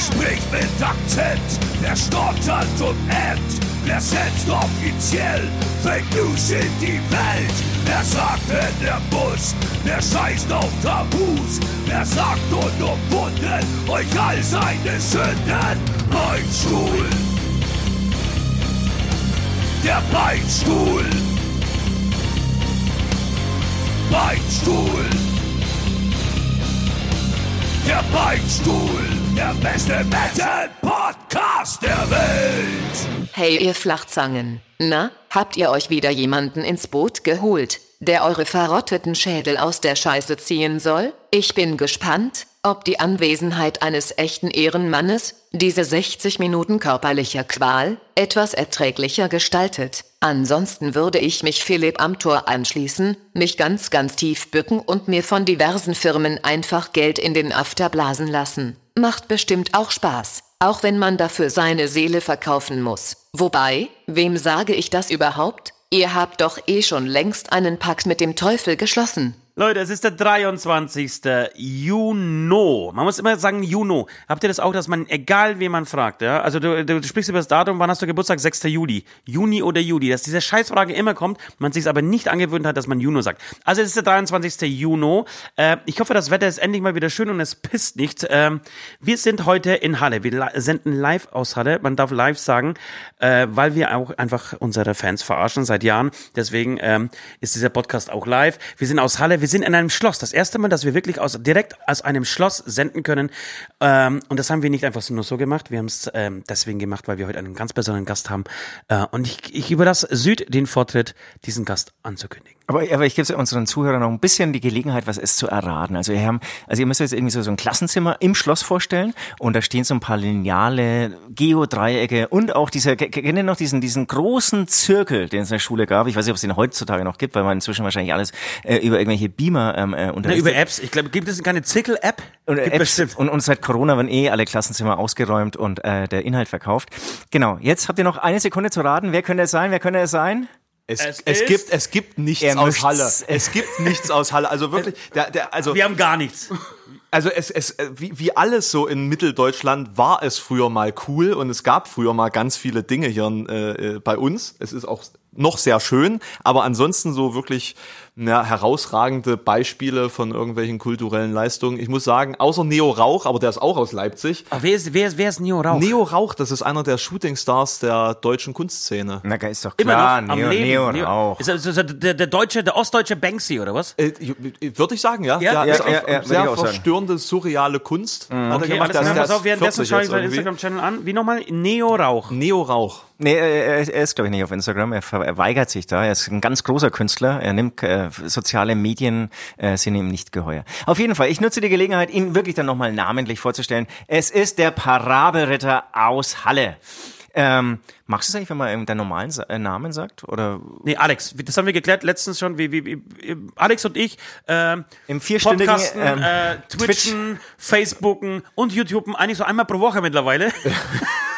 Wer spricht mit Akzent? Wer stottert und ämmt? Wer setzt offiziell Fake News in die Welt? Wer sagt, wenn er muss? Wer scheißt auf Tabus? Wer sagt unumwunden euch all seine Sünden? Beinstuhl! Der Beinstuhl! Beinstuhl! Der Beinstuhl! Der beste Metal-Podcast der Welt! Hey ihr Flachzangen, na, habt ihr euch wieder jemanden ins Boot geholt, der eure verrotteten Schädel aus der Scheiße ziehen soll? Ich bin gespannt, ob die Anwesenheit eines echten Ehrenmannes diese 60 Minuten körperlicher Qual etwas erträglicher gestaltet. Ansonsten würde ich mich Philipp Amthor anschließen, mich ganz ganz tief bücken und mir von diversen Firmen einfach Geld in den After blasen lassen. Macht bestimmt auch Spaß, auch wenn man dafür seine Seele verkaufen muss. Wobei, wem sage ich das überhaupt? Ihr habt doch eh schon längst einen Pakt mit dem Teufel geschlossen. Leute, es ist der 23. Juni. Man muss immer sagen Juni. Habt ihr das auch, dass man, egal wen man fragt, ja? Also du, du sprichst über das Datum, wann hast du Geburtstag? 6. Juli. Juni oder Juli. Dass diese Scheißfrage immer kommt, man sich aber nicht angewöhnt hat, dass man Juno sagt. Also es ist der 23. Juni. Äh, ich hoffe, das Wetter ist endlich mal wieder schön und es pisst nicht. Ähm, wir sind heute in Halle. Wir senden live aus Halle. Man darf live sagen, äh, weil wir auch einfach unsere Fans verarschen seit Jahren. Deswegen ähm, ist dieser Podcast auch live. Wir sind aus Halle. Wir sind in einem Schloss. Das erste Mal, dass wir wirklich aus, direkt aus einem Schloss senden können. Ähm, und das haben wir nicht einfach nur so gemacht. Wir haben es ähm, deswegen gemacht, weil wir heute einen ganz besonderen Gast haben. Äh, und ich, ich überlasse Süd den Vortritt, diesen Gast anzukündigen. Aber, aber ich gebe unseren Zuhörern noch ein bisschen die Gelegenheit, was es zu erraten. Also ihr, haben, also ihr müsst euch jetzt irgendwie so, so ein Klassenzimmer im Schloss vorstellen und da stehen so ein paar Lineale, Geodreiecke und auch dieser, kennt ihr noch diesen, diesen großen Zirkel, den es in der Schule gab? Ich weiß nicht, ob es den heutzutage noch gibt, weil man inzwischen wahrscheinlich alles äh, über irgendwelche Beamer ähm, äh, Na, über Apps. Ich glaube, gibt es keine Zirkel-App? Und, äh, und, und seit Corona werden eh alle Klassenzimmer ausgeräumt und äh, der Inhalt verkauft. Genau, jetzt habt ihr noch eine Sekunde zu raten. Wer könnte es sein? Wer könnte es sein? Es, es, es gibt es gibt nichts aus Halle. Es gibt nichts aus Halle. Also wirklich, der, der, also wir haben gar nichts. Also es, es wie, wie alles so in Mitteldeutschland war es früher mal cool und es gab früher mal ganz viele Dinge hier äh, bei uns. Es ist auch noch sehr schön, aber ansonsten so wirklich ja, herausragende Beispiele von irgendwelchen kulturellen Leistungen. Ich muss sagen, außer Neo Rauch, aber der ist auch aus Leipzig. Aber wer ist, wer ist, wer ist Neo Rauch? Neo Rauch, das ist einer der Shootingstars der deutschen Kunstszene. Na, ist doch klar, Immer noch Neo, am Leben. Neo Neo- Rauch. Ist das, ist das der, der deutsche, der ostdeutsche Banksy oder was? Äh, Würde ich sagen, ja. Ja? ist Ja, auch ja, ja, ich sehr verstörende, surreale Kunst. Hat er Okay, gemacht. alles Der klar, pass auf, währenddessen 40 schaue ich irgendwie. Instagram-Channel an. Wie nochmal? Neo Rauch. Neo Rauch. Nee, er, er ist, glaube ich, nicht auf Instagram. Er, er weigert sich da. Er ist ein ganz großer Künstler. Er nimmt äh, soziale Medien, äh, sind ihm nicht geheuer. Auf jeden Fall, ich nutze die Gelegenheit, ihn wirklich dann nochmal namentlich vorzustellen. Es ist der Parabelritter aus Halle. Ähm, magst du es eigentlich, wenn man irgendeinen normalen Sa- äh, Namen sagt? Oder Nee, Alex, das haben wir geklärt letztens schon. Wie, wie, wie, Alex und ich ähm, Im vierstündigen, Podcasten, ähm, äh, Twitchen, Facebooken und YouTuben eigentlich so einmal pro Woche mittlerweile.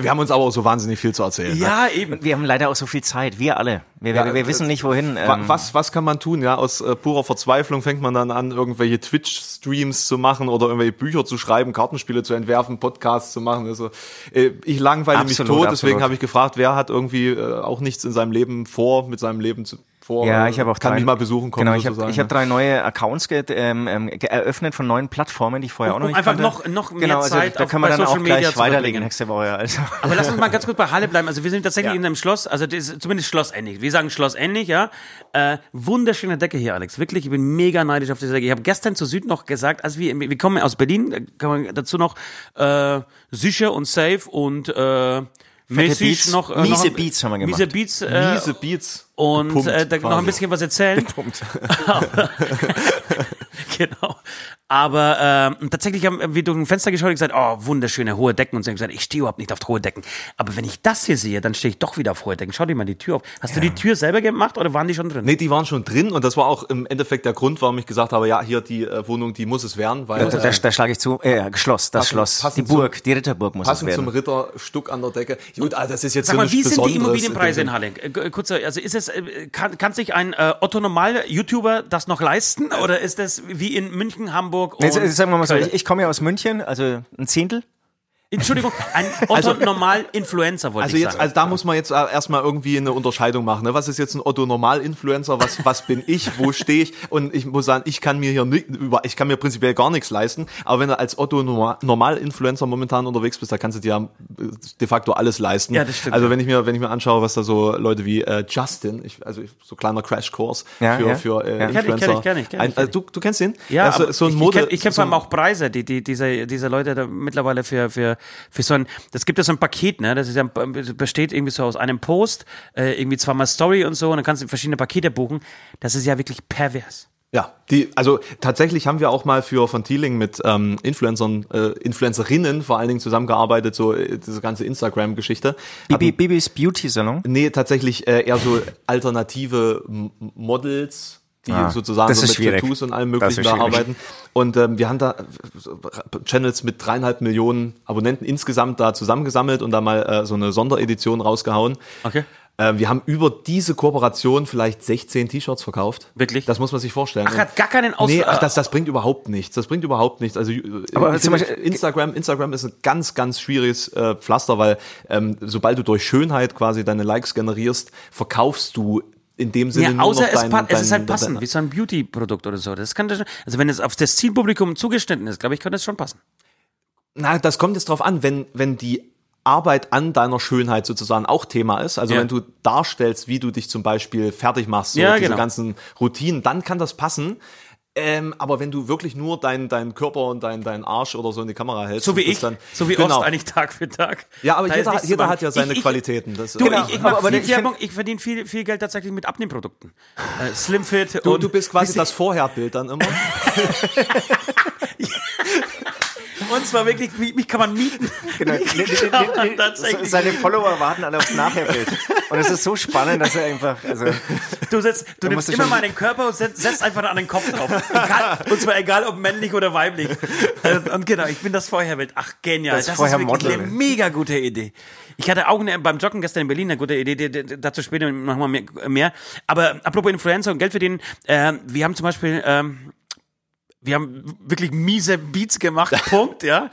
Wir haben uns aber auch so wahnsinnig viel zu erzählen. ne? ja, eben. wir haben leider auch so viel Zeit, wir alle. Wir, Ja, wir, wir äh, wissen nicht, wohin. Ähm, Was, was kann man tun? Ja, aus äh, purer Verzweiflung fängt man dann an, irgendwelche Twitch-Streams zu machen oder irgendwelche Bücher zu schreiben, Kartenspiele zu entwerfen, Podcasts zu machen. Also, äh, ich langweile mich Absolut, tot, deswegen absolut. habe ich gefragt, wer hat irgendwie äh, auch nichts in seinem Leben vor, mit seinem Leben zu, vor. Ja, äh, ich habe auch kann drei, mich mal besuchen kommen. Genau, ich habe ich hab drei neue Accounts ge, ähm, ähm, ge eröffnet von neuen Plattformen, die ich vorher Um- auch noch um nicht einfach kannte. noch- noch mehr genau, also Zeit da auf- kann man dann auch Social Media gleich weiterlegen nächste Woche. Also. Aber lass uns mal ganz kurz bei Halle bleiben. Also wir sind tatsächlich Ja. in einem Schloss, also das ist zumindest schlossendlich. Wir sagen schlossendlich, ja. Äh, wunderschöne Decke hier, Alex. Wirklich, ich bin mega neidisch auf diese Decke. Ich habe gestern zu Süd noch gesagt, also wir, wir kommen aus Berlin, da kann man dazu noch äh, sicher und safe und äh, mäßig Beats, noch äh, miese noch, Beats haben wir gemacht. Miese Beats äh, Miese Beats. und äh, da noch quasi. ein bisschen was erzählen. Genau. Aber ähm, tatsächlich haben wir durch ein Fenster geschaut und gesagt, oh, wunderschöne hohe Decken. Und sie haben gesagt, ich stehe überhaupt nicht auf hohe Decken. Aber wenn ich das hier sehe, dann stehe ich doch wieder auf hohe Decken. Schau dir mal die Tür auf. Hast du die Tür selber gemacht oder waren die schon drin? Nee, die waren schon drin und das war auch im Endeffekt der Grund, warum ich gesagt habe, ja, hier die äh, Wohnung, die muss es werden, weil Da, da, da schlage ich zu. Äh, Schloss, das Schloss. Die Burg, die Ritterburg muss es passend zum werden. Ritterstuck an der Decke. Gut, ah, das ist jetzt Sag so mal, wie sind die Immobilienpreise in Halle? Äh, Kurzer, also ist es, äh, kann, kann sich ein äh, Otto Normal YouTuber das noch leisten oder ist das wie in München, Hamburg und Jetzt, jetzt sagen wir mal so, ich, ich komme ja aus München, also ein Zehntel. Entschuldigung, ein Otto normal Influencer wollte Also ich jetzt, sagen. also da muss man jetzt äh, erstmal irgendwie eine Unterscheidung machen. Ne? Was ist jetzt ein Otto Normal-Influencer? Was, was bin ich? Wo stehe ich? Und ich muss sagen, ich kann mir hier nicht, über, ich kann mir prinzipiell gar nichts leisten. Aber wenn du als Otto Norma- Normal-Influencer momentan unterwegs bist, da kannst du dir ja äh, de facto alles leisten. Ja, das stimmt, Also wenn ich mir, wenn ich mir anschaue, was da so Leute wie äh, Justin, ich, also ich, so kleiner Crashkurs Ja, für, ja. für äh, Ja. Kenn ich, kenn ich, Influencer. kenn ich, kenn ich, Ein, kenn äh, du, du kennst ihn? Ja, ist so, ein ich, Mode. ich kenn- kenne so vor allem auch Preise, die, die diese, diese Leute da mittlerweile für, für, für so ein, das gibt ja so ein Paket, ne? Das ist ja, besteht irgendwie so aus einem Post, äh, irgendwie zweimal Story und so, und dann kannst du verschiedene Pakete buchen. Das ist ja wirklich pervers. Ja, die, also tatsächlich haben wir auch mal für von Thieling mit ähm, Influencern, äh, Influencerinnen vor allen Dingen zusammengearbeitet, so äh, diese ganze Instagram-Geschichte. Bibi, Bibis Beauty Salon. Nee, tatsächlich äh, eher so alternative M Models, die Ah, sozusagen so mit schwierig. Tattoos und allem möglichen da arbeiten. Und ähm, wir haben da äh, Channels mit dreieinhalb Millionen Abonnenten insgesamt da zusammengesammelt und da mal äh, so eine Sonderedition rausgehauen. Okay. Äh, wir haben über diese Kooperation vielleicht 16 T-Shirts verkauft. Wirklich? Das muss man sich vorstellen. Ach, hat gar keinen Aus... Nee, ach, das, das bringt überhaupt nichts. Das bringt überhaupt nichts. Also, Aber ich zum Beispiel- Instagram, Instagram ist ein ganz, ganz schwieriges äh, Pflaster, weil ähm, sobald du durch Schönheit quasi deine Likes generierst, verkaufst du in dem Sinne Ja, außer es, dein, pa- es ist dein- halt passend, dein- wie so ein Beauty-Produkt oder so. Das kann das, also wenn es auf das Zielpublikum zugeschnitten ist, glaube ich, könnte es schon passen. Na, das kommt jetzt drauf an, wenn, wenn die Arbeit an deiner Schönheit sozusagen auch Thema ist. Also Ja. wenn du darstellst, wie du dich zum Beispiel fertig machst, so Ja, diese genau. ganzen Routinen, dann kann das passen. Ähm, aber wenn du wirklich nur deinen dein Körper und dein, dein Arsch oder so in die Kamera hältst, So wie ich, dann, so wie genau. Ost eigentlich Tag für Tag. Ja, aber Da jeder, jeder hat ja seine Ich- ich- Qualitäten. Das, Du, Genau. ich, ich Aber- aber viel Werbung, ich verdiene viel, viel Geld tatsächlich mit Abnehmprodukten. Äh, Slimfit du, und du bist quasi das Vorherbild dann immer. Und zwar wirklich, mich, kann man mieten. Genau. Mich kann man tatsächlich Seine Follower warten alle aufs Nachherbild. Und es ist so spannend, dass er einfach, also, Du, setzt, du nimmst immer schon- meinen Körper und setzt, setzt einfach an den Kopf drauf. Egal, und zwar egal, ob männlich oder weiblich. Und, und genau, ich bin das Vorherbild. Ach, genial. Das Das, ist wirklich eine mega gute Idee. Ich hatte auch eine, beim Joggen gestern in Berlin eine gute Idee, dazu später nochmal mehr, mehr. Aber apropos Influencer und Geld verdienen, äh, wir haben zum Beispiel... Ähm, wir haben wirklich miese Beats gemacht, Punkt, ja.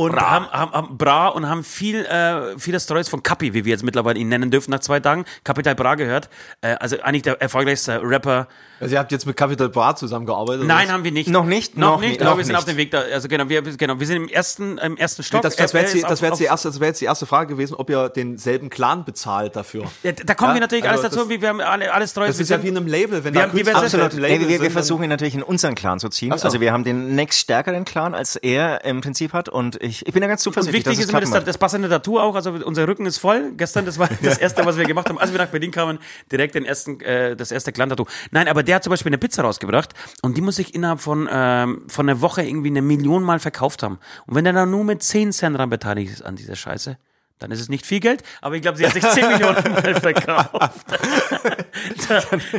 Und haben, haben, haben Bra und haben viel, äh, viele Stories von Kapi, wie wir jetzt mittlerweile ihn nennen dürfen, nach zwei Tagen. Kapital Bra gehört. Äh, also eigentlich der erfolgreichste Rapper. Also ihr habt jetzt mit Capital Bra zusammengearbeitet? Nein, oder? haben wir nicht. Noch nicht? Noch, Noch nicht, nicht, aber noch wir sind nicht. auf dem Weg da. Also genau, wir, genau, wir sind im ersten, im ersten Stock. Das, das wäre jetzt, das wär jetzt, die erste, das wär jetzt die erste Frage gewesen, ob ihr denselben Clan bezahlt dafür. Ja, da kommen Ja, wir natürlich also alles dazu, das- wie wir haben alle, alles Stories. Das wir ist ja wie in einem Label, wenn Wir da haben Künstler Absolut. im Nee, Label wir, wir versuchen ihn natürlich in unseren Clan zu ziehen. so. Also wir haben den nächst stärkeren Clan, als er im Prinzip hat. Und ich, ich bin da ganz Und zuversichtlich, wichtig dass es ist immer das, das passende Tattoo auch. Also unser Rücken ist voll. Gestern, das war das erste, was wir gemacht haben, als wir nach Berlin kamen, direkt den ersten, äh, das erste Clan-Tattoo. Nein, aber der hat zum Beispiel eine Pizza rausgebracht und die muss ich innerhalb von, ähm, von einer Woche irgendwie eine Million Mal verkauft haben. Und wenn der dann nur mit 10 Cent dran beteiligt ist an dieser Scheiße, dann ist es nicht viel Geld, aber ich glaube, sie hat sich 10 Millionen Mal verkauft.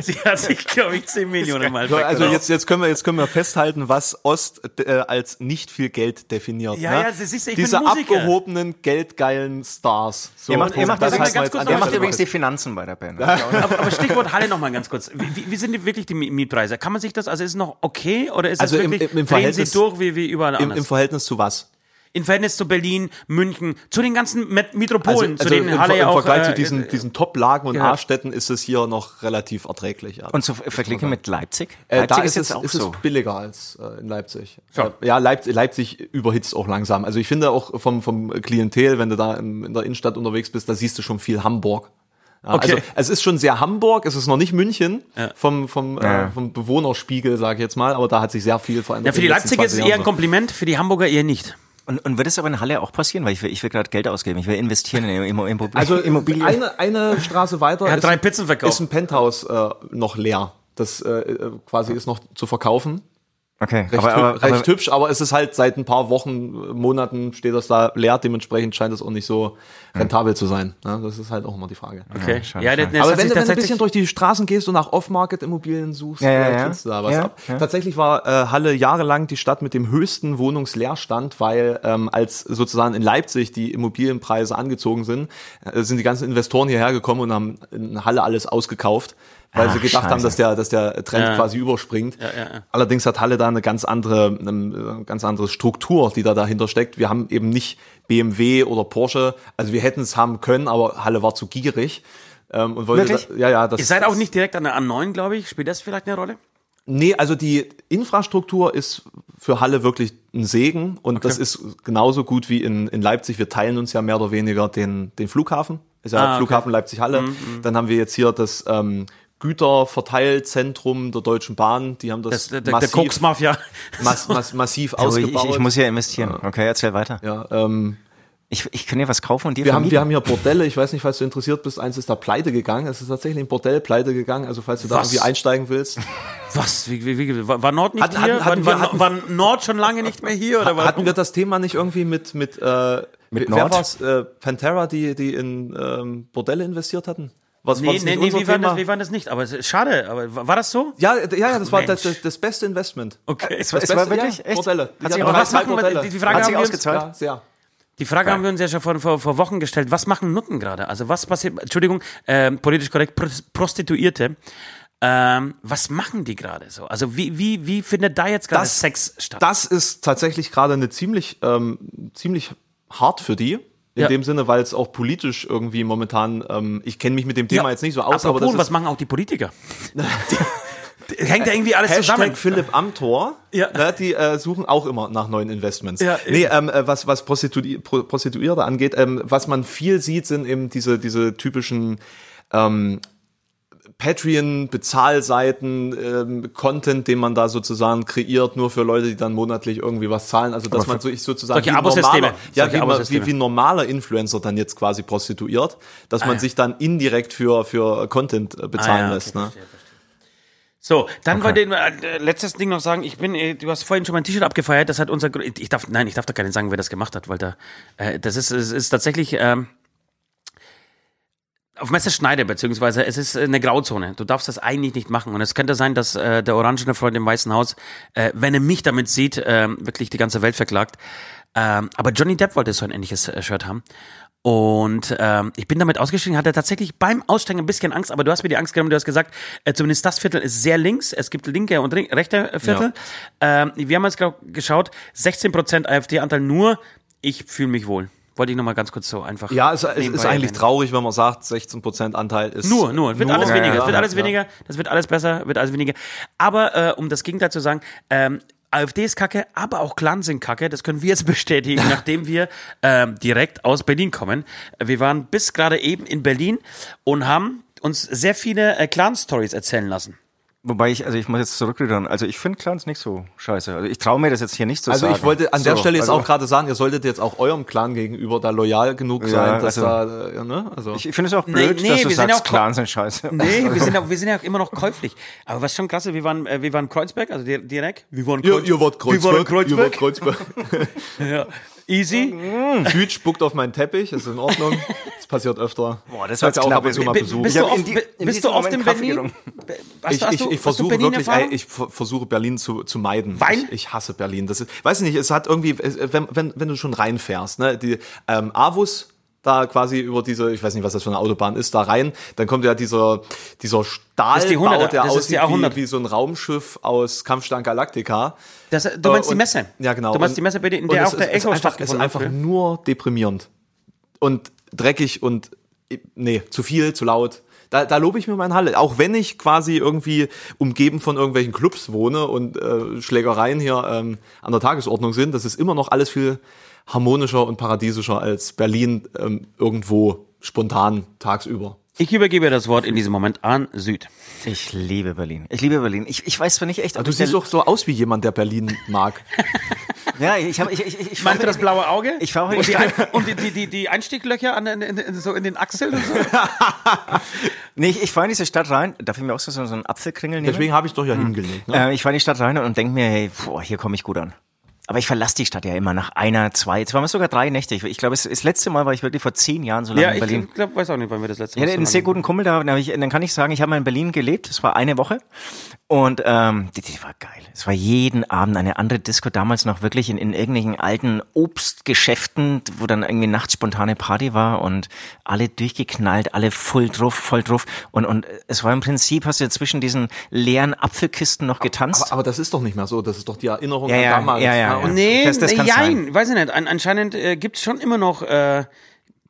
sie hat sich, glaube ich, 10 Millionen Mal So, verkauft. Also jetzt, jetzt, können wir, jetzt können wir festhalten, was Ost äh, als nicht viel Geld definiert. Ja, ne? ja, das ist- ich bin Diese Musiker. abgehobenen, geldgeilen Stars. So, Er macht, er macht, das übrigens heißt mal ganz kurz er macht übrigens die Finanzen bei der Band. aber, aber Stichwort Halle noch mal ganz kurz. Wie, wie- sind die, wirklich die Mi- Mietpreise? Kann man sich das, also ist es noch okay oder ist Also es im- wirklich, im- im drehen sie Verhältnis- durch wie, wie überall Im, anders? Im Verhältnis zu was? In Verhältnis zu Berlin, München, zu den ganzen Met Metropolen, zu denen im, Halle ja im auch... Vergleich zu äh, diesen, äh, diesen Top-Lagen und ja. A-Städten ist es hier noch relativ erträglich. Ja. Und zu verglichen mit Leipzig? Äh, Leipzig da ist, es, ist es billiger als äh, in Leipzig. Ja. Äh, ja, Leipzig, Leipzig überhitzt auch langsam. Also ich finde auch vom, vom Klientel, wenn du da im, in der Innenstadt unterwegs bist, da siehst du schon viel Hamburg. Ja, Okay. Also es ist schon sehr Hamburg, es ist noch nicht München vom, vom, Ja. äh, vom Bewohnerspiegel, sage ich jetzt mal, aber da hat sich sehr viel verändert. ja, für die in Leipziger ist es 20 eher ein Kompliment, für die Hamburger eher nicht. Und, und wird es aber in Halle auch passieren? Weil ich will, ich will gerade Geld ausgeben. Ich will investieren in Immo- Immo- so. Also Immobilien. eine, eine Straße weiter Er hat ist, drei Pizzen verkauft. ist ein Penthouse äh, noch leer. Das äh, äh, quasi ist noch zu verkaufen. Okay, Recht, aber, aber, recht aber hübsch, aber es ist halt seit ein paar Wochen, äh, Monaten steht das da leer. Dementsprechend scheint es auch nicht so rentabel zu sein. Ja, das ist halt auch immer die Frage. Okay. schade, ja, schade. das, das Aber wenn, wenn du ein bisschen durch die Straßen gehst und nach Off-Market-Immobilien suchst, Ja, ja, ja. findest du da was Ja, ab. ja. Tatsächlich war äh, Halle jahrelang die Stadt mit dem höchsten Wohnungsleerstand, weil ähm, als sozusagen in Leipzig die Immobilienpreise angezogen sind, äh, sind die ganzen Investoren hierher gekommen und haben in Halle alles ausgekauft, weil Ach, sie gedacht haben, scheiße. dass der, dass der Trend Ja. quasi überspringt. ja, ja. Allerdings hat Halle da eine ganz andere, eine ganz andere Struktur, die da dahinter steckt. Wir haben eben nicht BMW oder Porsche. Also wir hätten es haben können, aber Halle war zu gierig. Ähm, und wollte Wirklich? Da, ja, ja, das Ihr seid auch nicht direkt an der A9, glaube ich. Spielt das vielleicht eine Rolle? Nee, also die Infrastruktur ist für Halle wirklich ein Segen und das ist genauso gut wie in, in Leipzig. Wir teilen uns ja mehr oder weniger den, den Flughafen. Ist ja Ah, okay. Mhm, Flughafen Leipzig-Halle. Dann haben wir jetzt hier das ähm, Güterverteilzentrum der Deutschen Bahn. Die haben das, Das, der, der, der massiv, Koks-Mafia. mass, mass, massiv ich, ausgebaut. ich, ich muss ja investieren. Okay, erzähl weiter. ja, ähm, Ich, ich kann dir was kaufen und dir wir, haben, wir haben hier Bordelle. Ich weiß nicht, falls du interessiert bist. Eins ist da pleite gegangen. Es ist tatsächlich ein Bordell pleite gegangen. Also falls du da Was? irgendwie einsteigen willst. Was? Wie, wie, wie, war Nord nicht Hatten- hier? hatten- war, wir- hatten- war Nord schon lange nicht mehr hier? Oder war, Hatten wir das Thema nicht irgendwie mit mit, äh, Mit wer Nord? war's? Äh, Pantera, die die in ähm, Bordelle investiert hatten? Was war Nee, das nee, nee, unser wie war, Thema? das, wie war das nicht? Aber es ist schade. Aber war das so? Ja, ja, ja, das war das, das, beste Investment. Okay. Es war, Das es war Beste- wirklich ja, echt. Hat sich drei- was machen wir- die- die Frage Hat sich haben wir uns- ausgezahlt? Ja, sehr. Die Frage haben wir uns ja schon vor, vor, vor Wochen gestellt. Was machen Nutten gerade? Also was passiert, Entschuldigung, ähm, politisch korrekt, Pros- Prostituierte. Ähm, was machen die gerade so? Also wie, wie, wie findet da jetzt gerade Das- Sex statt? Das ist tatsächlich gerade eine ziemlich ähm, ziemlich hart für die. In Ja. dem Sinne, weil es auch politisch irgendwie momentan, ähm, ich kenne mich mit dem Thema jetzt nicht so aus, aber Apropos, das was ist machen auch die Politiker? hängt ja irgendwie alles Hashtag zusammen. Philipp Amthor, Ja. ne, die äh, suchen auch immer nach neuen Investments. Ja, nee, ähm, äh, was, was Prostitui Pro Prostituierte angeht, ähm, was man viel sieht, sind eben diese, diese typischen ähm, Patreon-Bezahlseiten, ähm, Content, den man da sozusagen kreiert, nur für Leute, die dann monatlich irgendwie was zahlen. Also dass man so, ich sozusagen wie normaler, ja, wie, wie, wie ein normaler Influencer dann jetzt quasi prostituiert, dass Ah, man ja. sich dann indirekt für, für Content äh, bezahlen Ah, ja, okay, lässt. Ne? verstehe, verstehe. So, dann wollte ich äh, letztes Ding noch sagen, ich bin, äh, du hast vorhin schon mein T-Shirt abgefeiert, das hat unser, ich darf, nein, ich darf da gar nicht sagen, wer das gemacht hat, weil da, äh, das ist, es ist tatsächlich, ähm, auf Messerschneide, beziehungsweise es ist eine Grauzone. Du darfst das eigentlich nicht machen. Und es könnte sein, dass äh, der orangene Freund im Weißen Haus, äh, wenn er mich damit sieht, ähm, wirklich die ganze Welt verklagt. Ähm, aber Johnny Depp wollte so ein ähnliches äh, Shirt haben. Und ähm, ich bin damit ausgestiegen, hatte tatsächlich beim Aussteigen ein bisschen Angst, aber du hast mir die Angst genommen, du hast gesagt, äh, zumindest das Viertel ist sehr links, es gibt linke und rechte äh, Viertel. Ähm, wir haben jetzt glaub, geschaut, 16% AfD-Anteil nur, ich fühle mich wohl. Wollte ich nochmal ganz kurz so einfach. Ja, es, es ist eigentlich traurig, wenn man sagt, 16% Anteil ist. Nur, nur. Wird alles Ja, weniger. ja, Es wird alles ja. weniger. Das wird alles besser, wird alles weniger. Aber äh, um das Gegenteil zu sagen, ähm, AfD ist kacke, aber auch Clans sind kacke. Das können wir jetzt bestätigen, nachdem wir ähm, direkt aus Berlin kommen. Wir waren bis gerade eben in Berlin und haben uns sehr viele äh, Clan-Stories erzählen lassen. Wobei ich, also ich muss jetzt zurückrudern. Also ich finde Clans nicht so scheiße. Also ich traue mir das jetzt hier nicht zu Also sagen. ich wollte an der So, Stelle jetzt also auch gerade sagen, ihr solltet jetzt auch eurem Clan gegenüber da loyal genug sein, dass also- da, äh, ne? Also Ich finde es auch Nee, blöd, nee, dass du wir sind sagst, auch- Clans sind scheiße. Nee, wir sind, ja, wir sind ja immer noch käuflich. Aber was schon krass ist, wir waren, äh, wir waren Kreuzberg, also di- direkt. Wir waren ihr, ihr wart Wir waren Kreuzberg, ihr wart Kreuzberg. Kreuzberg. Ja. Easy. Süd spuckt auf meinen Teppich, ist in Ordnung. Das passiert öfter. Boah, das war ihr auch ab und zu mal besucht. Bist du in oft, in bist du oft in Berlin? Hast, ich, ich, ich versuche Berlin wirklich, ey, ich ver- versuche Berlin zu, zu meiden. Wein? Ich, ich hasse Berlin. Das ist, weiß ich nicht, es hat irgendwie, wenn, wenn, wenn du schon reinfährst, ne, die ähm, Avus da quasi über diese, ich weiß nicht, was das für eine Autobahn ist, da rein, dann kommt ja dieser, dieser ist die Stahlbau, 100er, der das ist die aussieht A100. wie, wie so ein Raumschiff aus Kampfstern Galactica. Das, du meinst Äh, die und- Messe? Ja, genau. Du meinst Und- die Messe, bei der- in der es auch der ist- es Echo ist einfach, es ist stattgefunden einfach hat. nur deprimierend. Und dreckig und, nee, zu viel, zu laut. Da, da lobe ich mir meine Halle. Auch wenn ich quasi irgendwie umgeben von irgendwelchen Clubs wohne und äh, Schlägereien hier ähm, an der Tagesordnung sind, das ist immer noch alles viel harmonischer und paradiesischer als Berlin ähm, irgendwo spontan tagsüber. Ich übergebe das Wort in diesem Moment an Süd. Ich liebe Berlin. Ich liebe Berlin. Ich, ich weiß zwar nicht echt, ob Du siehst doch so aus wie jemand, der Berlin mag. Ja, ich habe ich, ich, ich, ich Meinst du das blaue Auge? Ich fahre und heute und die, die, die, die Einstieglöcher an, in, in, so in den Achseln und so? Nee, ich, ich fahre in diese Stadt rein, darf ich mir auch so, so einen Apfelkringel nehmen? Deswegen habe ich doch ja hingelegt. Ne? Äh, ich fahre in die Stadt rein und denke mir, hey, boah, hier komme ich gut an. Aber ich verlasse die Stadt ja immer nach einer, zwei, zweimal sogar drei Nächte. Ich, ich glaube, es- das letzte Mal war ich wirklich vor zehn Jahren so lange Ja, in ich Berlin. glaube, weiß auch nicht, wann wir das letzte Ich Mal hatte einen sehr guten Kumpel, da, da hab ich, dann kann ich sagen, ich habe mal in Berlin gelebt, das war eine Woche und ähm, die, die war geil. Es war jeden Abend eine andere Disco, damals noch wirklich in, in irgendwelchen alten Obstgeschäften, wo dann irgendwie nachts spontane Party war und alle durchgeknallt, alle voll drauf, voll drauf und, und es war im Prinzip, hast du ja zwischen diesen leeren Apfelkisten noch getanzt. Aber, aber das ist doch nicht mehr so. Das ist doch die Erinnerung Ja, an ja, damals. ja, ja, ne? ja. Und Nee, Das- das nee, kann's jein, weiß ich nicht. An, anscheinend äh, gibt es schon immer noch äh,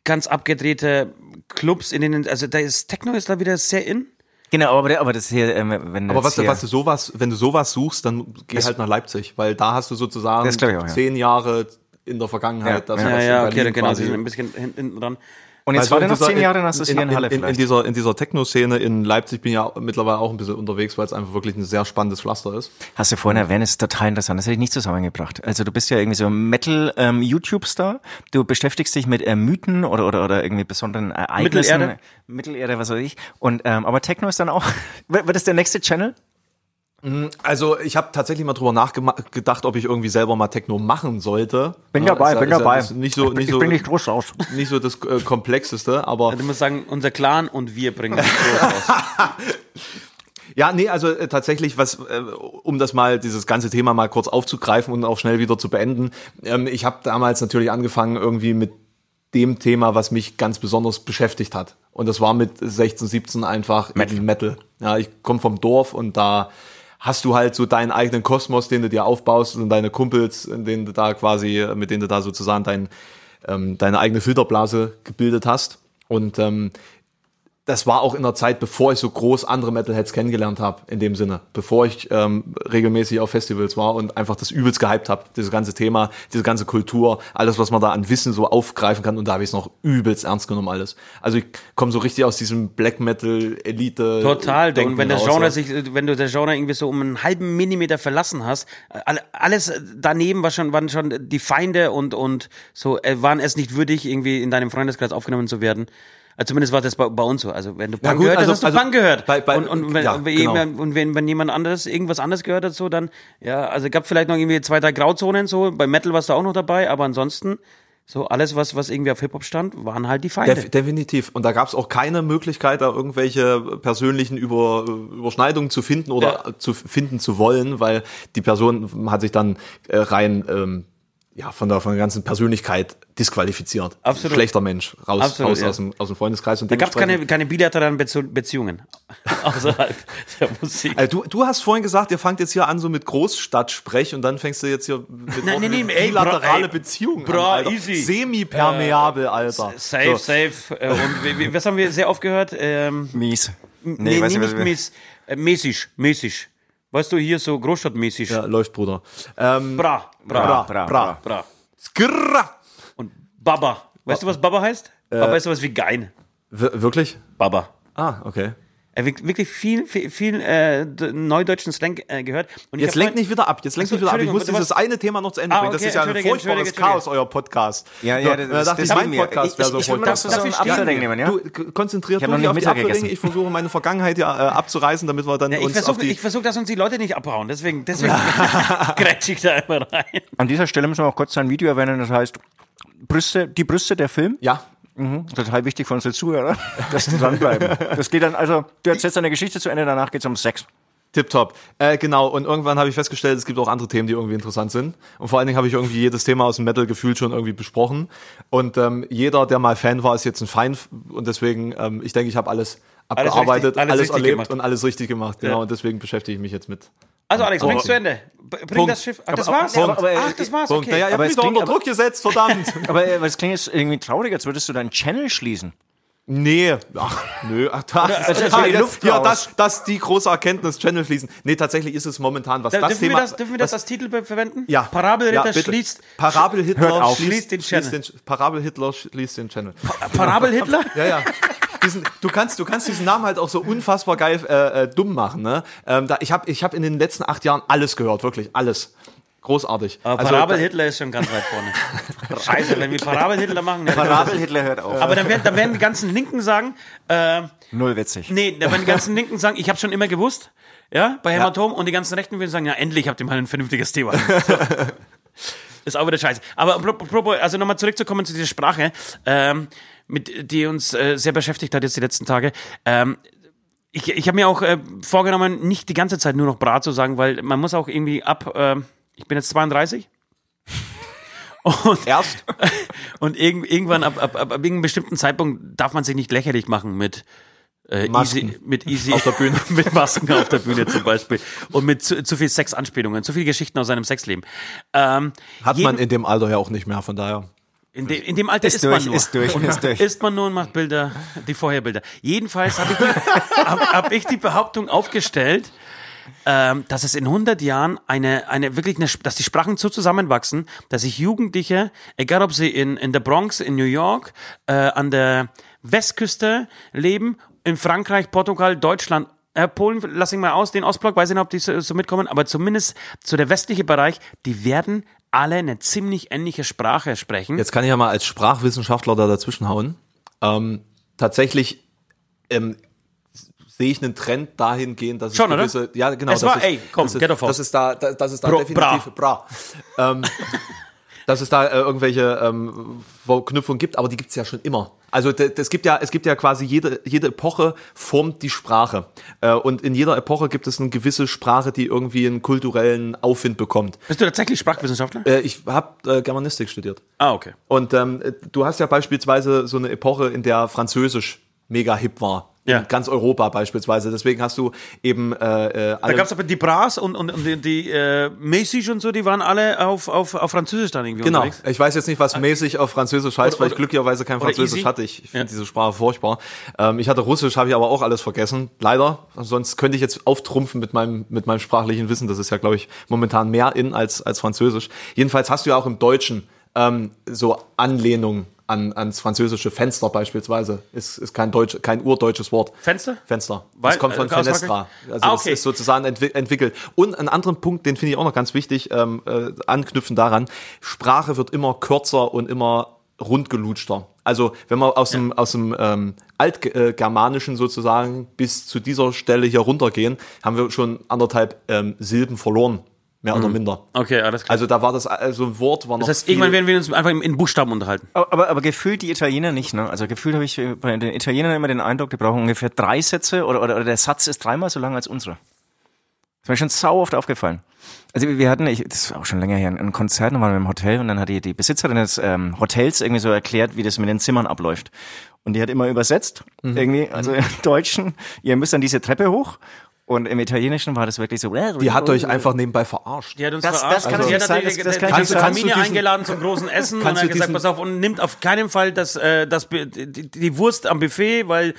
ganz abgedrehte Clubs, in denen, also da ist Techno ist da wieder sehr in. genau, aber, aber das hier, ähm, wenn Aber was, hier, was du sowas, wenn du sowas suchst, dann geh Das- halt nach Leipzig, weil da hast du sozusagen auch, ja. zehn Jahre in der Vergangenheit. Ja, das, ja. Ja, ja, okay, genau, sie sind ein bisschen hin- hinten dran. Und jetzt war der in noch zehn Jahre, dann in- hast du es in- hier in Halle in, in, in vielleicht. dieser, in dieser Techno-Szene in Leipzig bin ich ja mittlerweile auch ein bisschen unterwegs, weil es einfach wirklich ein sehr spannendes Pflaster ist. Hast du vorhin erwähnt, ist total interessant. Das hätte ich nicht zusammengebracht. Also du bist ja irgendwie so ein Metal-YouTube-Star. du beschäftigst dich mit äh, Mythen oder, oder, oder irgendwie besonderen Ereignissen. Mittelerde. Mittelerde, was weiß ich. Und, ähm, aber Techno ist dann auch, wird das der nächste Channel? Also ich habe tatsächlich mal drüber nachgedacht, ob ich irgendwie selber mal Techno machen sollte. Bin Ja, dabei, ist bin ist dabei. das Nicht so, nicht ich so, bin nicht groß aus. nicht so das äh, komplexeste, aber Du musst sagen, unser Clan und wir bringen das groß raus. Ja, nee, also äh, tatsächlich, was, äh, um das mal, dieses ganze Thema mal kurz aufzugreifen und auch schnell wieder zu beenden. Ähm, ich habe damals natürlich angefangen irgendwie mit dem Thema, was mich ganz besonders beschäftigt hat. Und das war mit 16, 17 einfach Metal. Metal. Ja, ich komme vom Dorf und da hast du halt so deinen eigenen Kosmos, den du dir aufbaust und deine Kumpels, in denen du da quasi, mit denen du da sozusagen dein, ähm, deine eigene Filterblase gebildet hast. Und ähm, das war auch in der Zeit, bevor ich so groß andere Metalheads kennengelernt habe, in dem Sinne. Bevor ich ähm, regelmäßig auf Festivals war und einfach das übelst gehypt habe, dieses ganze Thema, diese ganze Kultur, alles, was man da an Wissen so aufgreifen kann. Und da habe ich es noch übelst ernst genommen alles. Also ich komme so richtig aus diesem Black Metal Elite. Total. Denken Und wenn das Genre sich, wenn du das Genre irgendwie so um einen halben Millimeter verlassen hast, alle- alles daneben war schon, waren schon die Feinde und, und so, äh, waren es nicht würdig, irgendwie in deinem Freundeskreis aufgenommen zu werden. Also zumindest war das bei, bei uns so. Also wenn du Punk gut, gehört hast, also- hast du also Punk gehört. bei- bei- und, und, wenn, ja, genau. jemand- und wenn, wenn jemand anderes irgendwas anderes gehört hat, so dann, ja, also gab vielleicht noch irgendwie zwei, drei Grauzonen so. Bei Metal warst du auch noch dabei, aber ansonsten, so alles, was, was irgendwie auf Hip-Hop stand, waren halt die Feinde. Def definitiv. Und da gab es auch keine Möglichkeit, da irgendwelche persönlichen Über Überschneidungen zu finden oder Ja. zu finden zu wollen, weil die Person hat sich dann äh, rein ähm, ja, von der, von der ganzen Persönlichkeit disqualifiziert. Absolut. Schlechter Mensch, raus, Absolut, raus ja. aus, dem, aus dem Freundeskreis. Und da gab es keine, keine bilateralen Bezu Beziehungen außerhalb der Musik. Äh, du, du hast vorhin gesagt, ihr fangt jetzt hier an so mit Großstadtsprech und dann fängst du jetzt hier mit, Nein, nein, nein, ey, bilaterale bro, Beziehungen bro, an, Alter. easy. Semi-permeabel, Alter. Safe, So. safe. Äh, Und was haben wir sehr oft gehört? Ähm, Mies. nee, nee, was nicht mäß, äh, mäßig, mäßig. Weißt du, hier so großstadtmäßig. Ja, läuft, Bruder. Ähm, Bra, bra, bra, bra, bra. bra. Skrrra. Und Baba. Weißt du, was Baba heißt? Äh, Baba ist sowas wie Gein. Wir- Wirklich? Baba. Ah, okay. Er wird wirklich viel, viel, viel äh, neudeutschen Slang äh, gehört. Und ich Jetzt lenkt nicht wieder ab. Jetzt lenkt so, nicht wieder ab. Ich muss du dieses eine Thema noch zu Ende Ah, bringen. Das okay, ist ja ein furchtbares Entschuldige, Chaos, euer Podcast. Ja, ja, So, das- das- dachte das ich, mein. Podcast Ich- wäre ich- so ich will mal furchtbar. das so Apfelring nehmen, ja? Du k- konzentriert Ich hab noch dich auf die Apfelringe. Ich versuche meine Vergangenheit ja äh, abzureißen, damit wir dann Ja, ich uns auf versuche, die... ich versuch, dass uns die Leute nicht abhauen. Deswegen, deswegen grätsch ich da immer rein. An dieser Stelle müssen wir auch kurz sein Video erwähnen, das heißt Brüste, die Brüste der Film. ja, Mhm. Total wichtig für unsere Zuhörer, dass die dranbleiben. Das geht dann, also, du erzählst deine Geschichte zu Ende, danach geht's um Sex. tipptopp. Äh, genau, und irgendwann habe ich festgestellt, es gibt auch andere Themen, die irgendwie interessant sind. Und vor allen Dingen habe ich irgendwie jedes Thema aus dem Metal gefühlt schon irgendwie besprochen. Und ähm, jeder, der mal Fan war, ist jetzt ein Feind. Und deswegen, ähm, ich denke, ich habe alles Alles abgearbeitet, richtig- alles alles, erlebt gemacht. und alles richtig gemacht. Genau, Ja. und deswegen beschäftige ich mich jetzt mit. Also Alex, bring's Oh. zu Ende. Bring Punkt. das Schiff. Ach, das Aber- war's? aber- aber- Ach, das war's, Punkt. okay. Naja, ihr Aber habt es mich doch unter Druck gesetzt, verdammt. Aber äh, es klingt jetzt irgendwie traurig, als würdest du deinen Channel schließen. Nee, ach, nö, ach, das, also ah, die ja, Luft ja, das, das die große Erkenntnis, Channel schließen. Nee, tatsächlich ist es momentan, was Da- das dürfen, wir Thema... das, dürfen wir das als Titel verwenden? ja. Parabelritter ja, schließt. Parabelhitler schließt, Schließt den Channel. Parabelhitler schließt den Channel. Parabelhitler? Ja, ja. Diesen, du kannst, du kannst diesen Namen halt auch so unfassbar geil äh, äh, dumm machen. Ne? Ähm, da, ich habe, ich habe in den letzten acht Jahren alles gehört, wirklich alles. Großartig. Aber Also, Parabelhitler ist schon ganz weit vorne. Scheiße, wenn wir Parabelhitler machen. Dann Parabel-Hitler hört auf. aber dann werden, dann werden die ganzen Linken sagen, äh, Null witzig. nee, dann werden die ganzen Linken sagen, ich habe schon immer gewusst, ja, bei Hämatom und die ganzen Rechten würden sagen, ja, endlich habt ihr mal ein vernünftiges Thema. Ist auch wieder scheiße. Aber also nochmal zurückzukommen zu dieser Sprache, ähm, mit, die uns äh, sehr beschäftigt hat jetzt die letzten Tage. Ähm, ich, ich habe mir auch äh, vorgenommen, nicht die ganze Zeit nur noch Bra zu sagen, weil man muss auch irgendwie ab, äh, ich bin jetzt 32. Und, Erst? und irg irgendwann ab, ab, ab, ab irgendeinem bestimmten Zeitpunkt darf man sich nicht lächerlich machen mit äh, Masken. easy, mit easy Auf der Bühne. mit Masken auf der Bühne zum Beispiel und mit zu, zu viel Sexanspielungen, zu viel Geschichten aus seinem Sexleben. Ähm, Hat jeden- man in dem Alter ja auch nicht mehr, von daher. In, de, in dem Alter Ist ist, durch, man nur. ist durch, ist durch. Ist man nur und macht Bilder, die Vorherbilder. Jedenfalls habe ich, die- hab, hab ich die Behauptung aufgestellt, ähm, dass es in 100 Jahren eine, eine wirklich, eine, dass die Sprachen so zusammenwachsen, dass sich Jugendliche, egal ob sie in, in der Bronx, in New York, äh, an der Westküste leben, in Frankreich, Portugal, Deutschland, äh, Polen, lass ich mal aus, den Ostblock, weiß ich nicht, ob die so, so mitkommen, aber zumindest so der westliche Bereich, die werden alle eine ziemlich ähnliche Sprache sprechen. Jetzt kann ich ja mal als Sprachwissenschaftler da dazwischen hauen. Ähm, tatsächlich ähm, sehe ich einen Trend dahingehend, dass Schon, es oder? gewisse, ja genau, Es das war, ist, ey, komm, das ist, das ist da, da- das ist da Bro- definitiv bra. Ähm, dass es da äh, irgendwelche ähm, Verknüpfungen gibt, aber die gibt es ja schon immer. Also es gibt ja, es gibt ja quasi jede, jede Epoche formt die Sprache. Äh, und in jeder Epoche gibt es eine gewisse Sprache, die irgendwie einen kulturellen Aufwind bekommt. Bist du tatsächlich Sprachwissenschaftler? Äh, ich habe äh, Germanistik studiert. Ah, okay. Und ähm, du hast ja beispielsweise so eine Epoche, in der Französisch mega hip war. Ja. In ganz Europa beispielsweise. Deswegen hast du eben äh, äh, Da alle, gab es aber die Bras und, und, und die, die äh, Mäßig und so, die waren alle auf, auf, auf Französisch dann irgendwie Genau. unterwegs. Ich weiß jetzt nicht, was mäßig auf Französisch heißt, Oder- weil ich glücklicherweise kein Französisch easy. hatte. Ich finde Ja. diese Sprache furchtbar. Ähm, ich hatte Russisch, habe ich aber auch alles vergessen. Leider. Sonst könnte ich jetzt auftrumpfen mit meinem, mit meinem sprachlichen Wissen. Das ist ja, glaube ich, momentan mehr in als, als Französisch. Jedenfalls hast du ja auch im Deutschen ähm, so Anlehnung an, ans französische Fenster beispielsweise. Ist, ist kein Deutsch, kein urdeutsches Wort. Fenster? Fenster. Weil- das kommt von äh, Fenestra. Also Ah, das okay. ist sozusagen entwi entwickelt. Und einen anderen Punkt, den finde ich auch noch ganz wichtig, ähm, äh, anknüpfen daran, Sprache wird immer kürzer und immer rundgelutschter. Also wenn man aus dem, aus dem ähm, Altgermanischen sozusagen bis zu dieser Stelle hier runtergehen, haben wir schon anderthalb ähm, Silben verloren, mehr oder minder. Okay, alles klar. Also da war das, also ein Wort war noch Mhm. das heißt, viel, irgendwann werden wir uns einfach in, Buchstaben unterhalten. Aber, aber, aber gefühlt die Italiener nicht, ne? Also gefühlt habe ich äh, bei den Italienern immer den Eindruck, die brauchen ungefähr drei Sätze oder, oder, oder der Satz ist dreimal so lang als unsere. Das ist mir schon sau oft aufgefallen. Also wir hatten, ich, das ist auch schon länger her, ein Konzert, da waren wir im Hotel und dann hat die, die Besitzerin des ähm, Hotels irgendwie so erklärt, wie das mit den Zimmern abläuft. Und die hat immer übersetzt, irgendwie, also im Deutschen, ihr müsst dann diese Treppe hoch und im Italienischen war das wirklich so. die hat euch einfach nebenbei verarscht. Die hat uns Das- verarscht. das kann Also, nicht die hat sein, natürlich- das- das kann die du Familie diesen- eingeladen zum großen Essen und hat gesagt, pass auf, und nimmt auf keinen Fall das, äh, das, die, die Wurst am Buffet, weil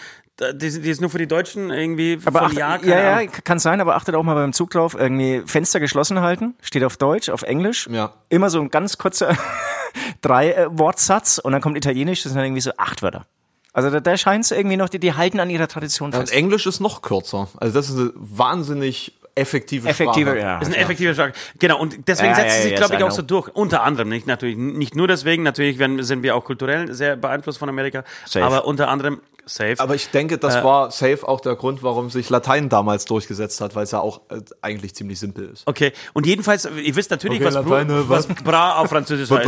die, die ist nur für die Deutschen irgendwie Aber von acht, Jahr, keine ja, ja, kann sein, aber achtet auch mal beim Zug drauf, irgendwie Fenster geschlossen halten, steht auf Deutsch, auf Englisch. Ja. Immer so ein ganz kurzer drei äh, Wortsatz und dann kommt Italienisch, das sind dann irgendwie so acht Wörter. Also da, da scheint es irgendwie noch, die, die halten an ihrer Tradition Und fest. Englisch ist noch kürzer. Also das ist eine wahnsinnig effektive Effektiver, Sprache. ja. Das ist eine effektive Frage. Genau, und deswegen Ja, setzt ja, sie sich, yes, glaube ich, auch so durch. Unter anderem, nicht natürlich, nicht nur deswegen, natürlich werden, sind wir auch kulturell sehr beeinflusst von Amerika, Safe. aber unter anderem safe. Aber ich denke, das Äh, war safe auch der Grund, warum sich Latein damals durchgesetzt hat, weil es ja auch äh, eigentlich ziemlich simpel ist. okay, und jedenfalls, ihr wisst natürlich, Okay, was, Latein, Bra, äh, was Bra auf Französisch heißt.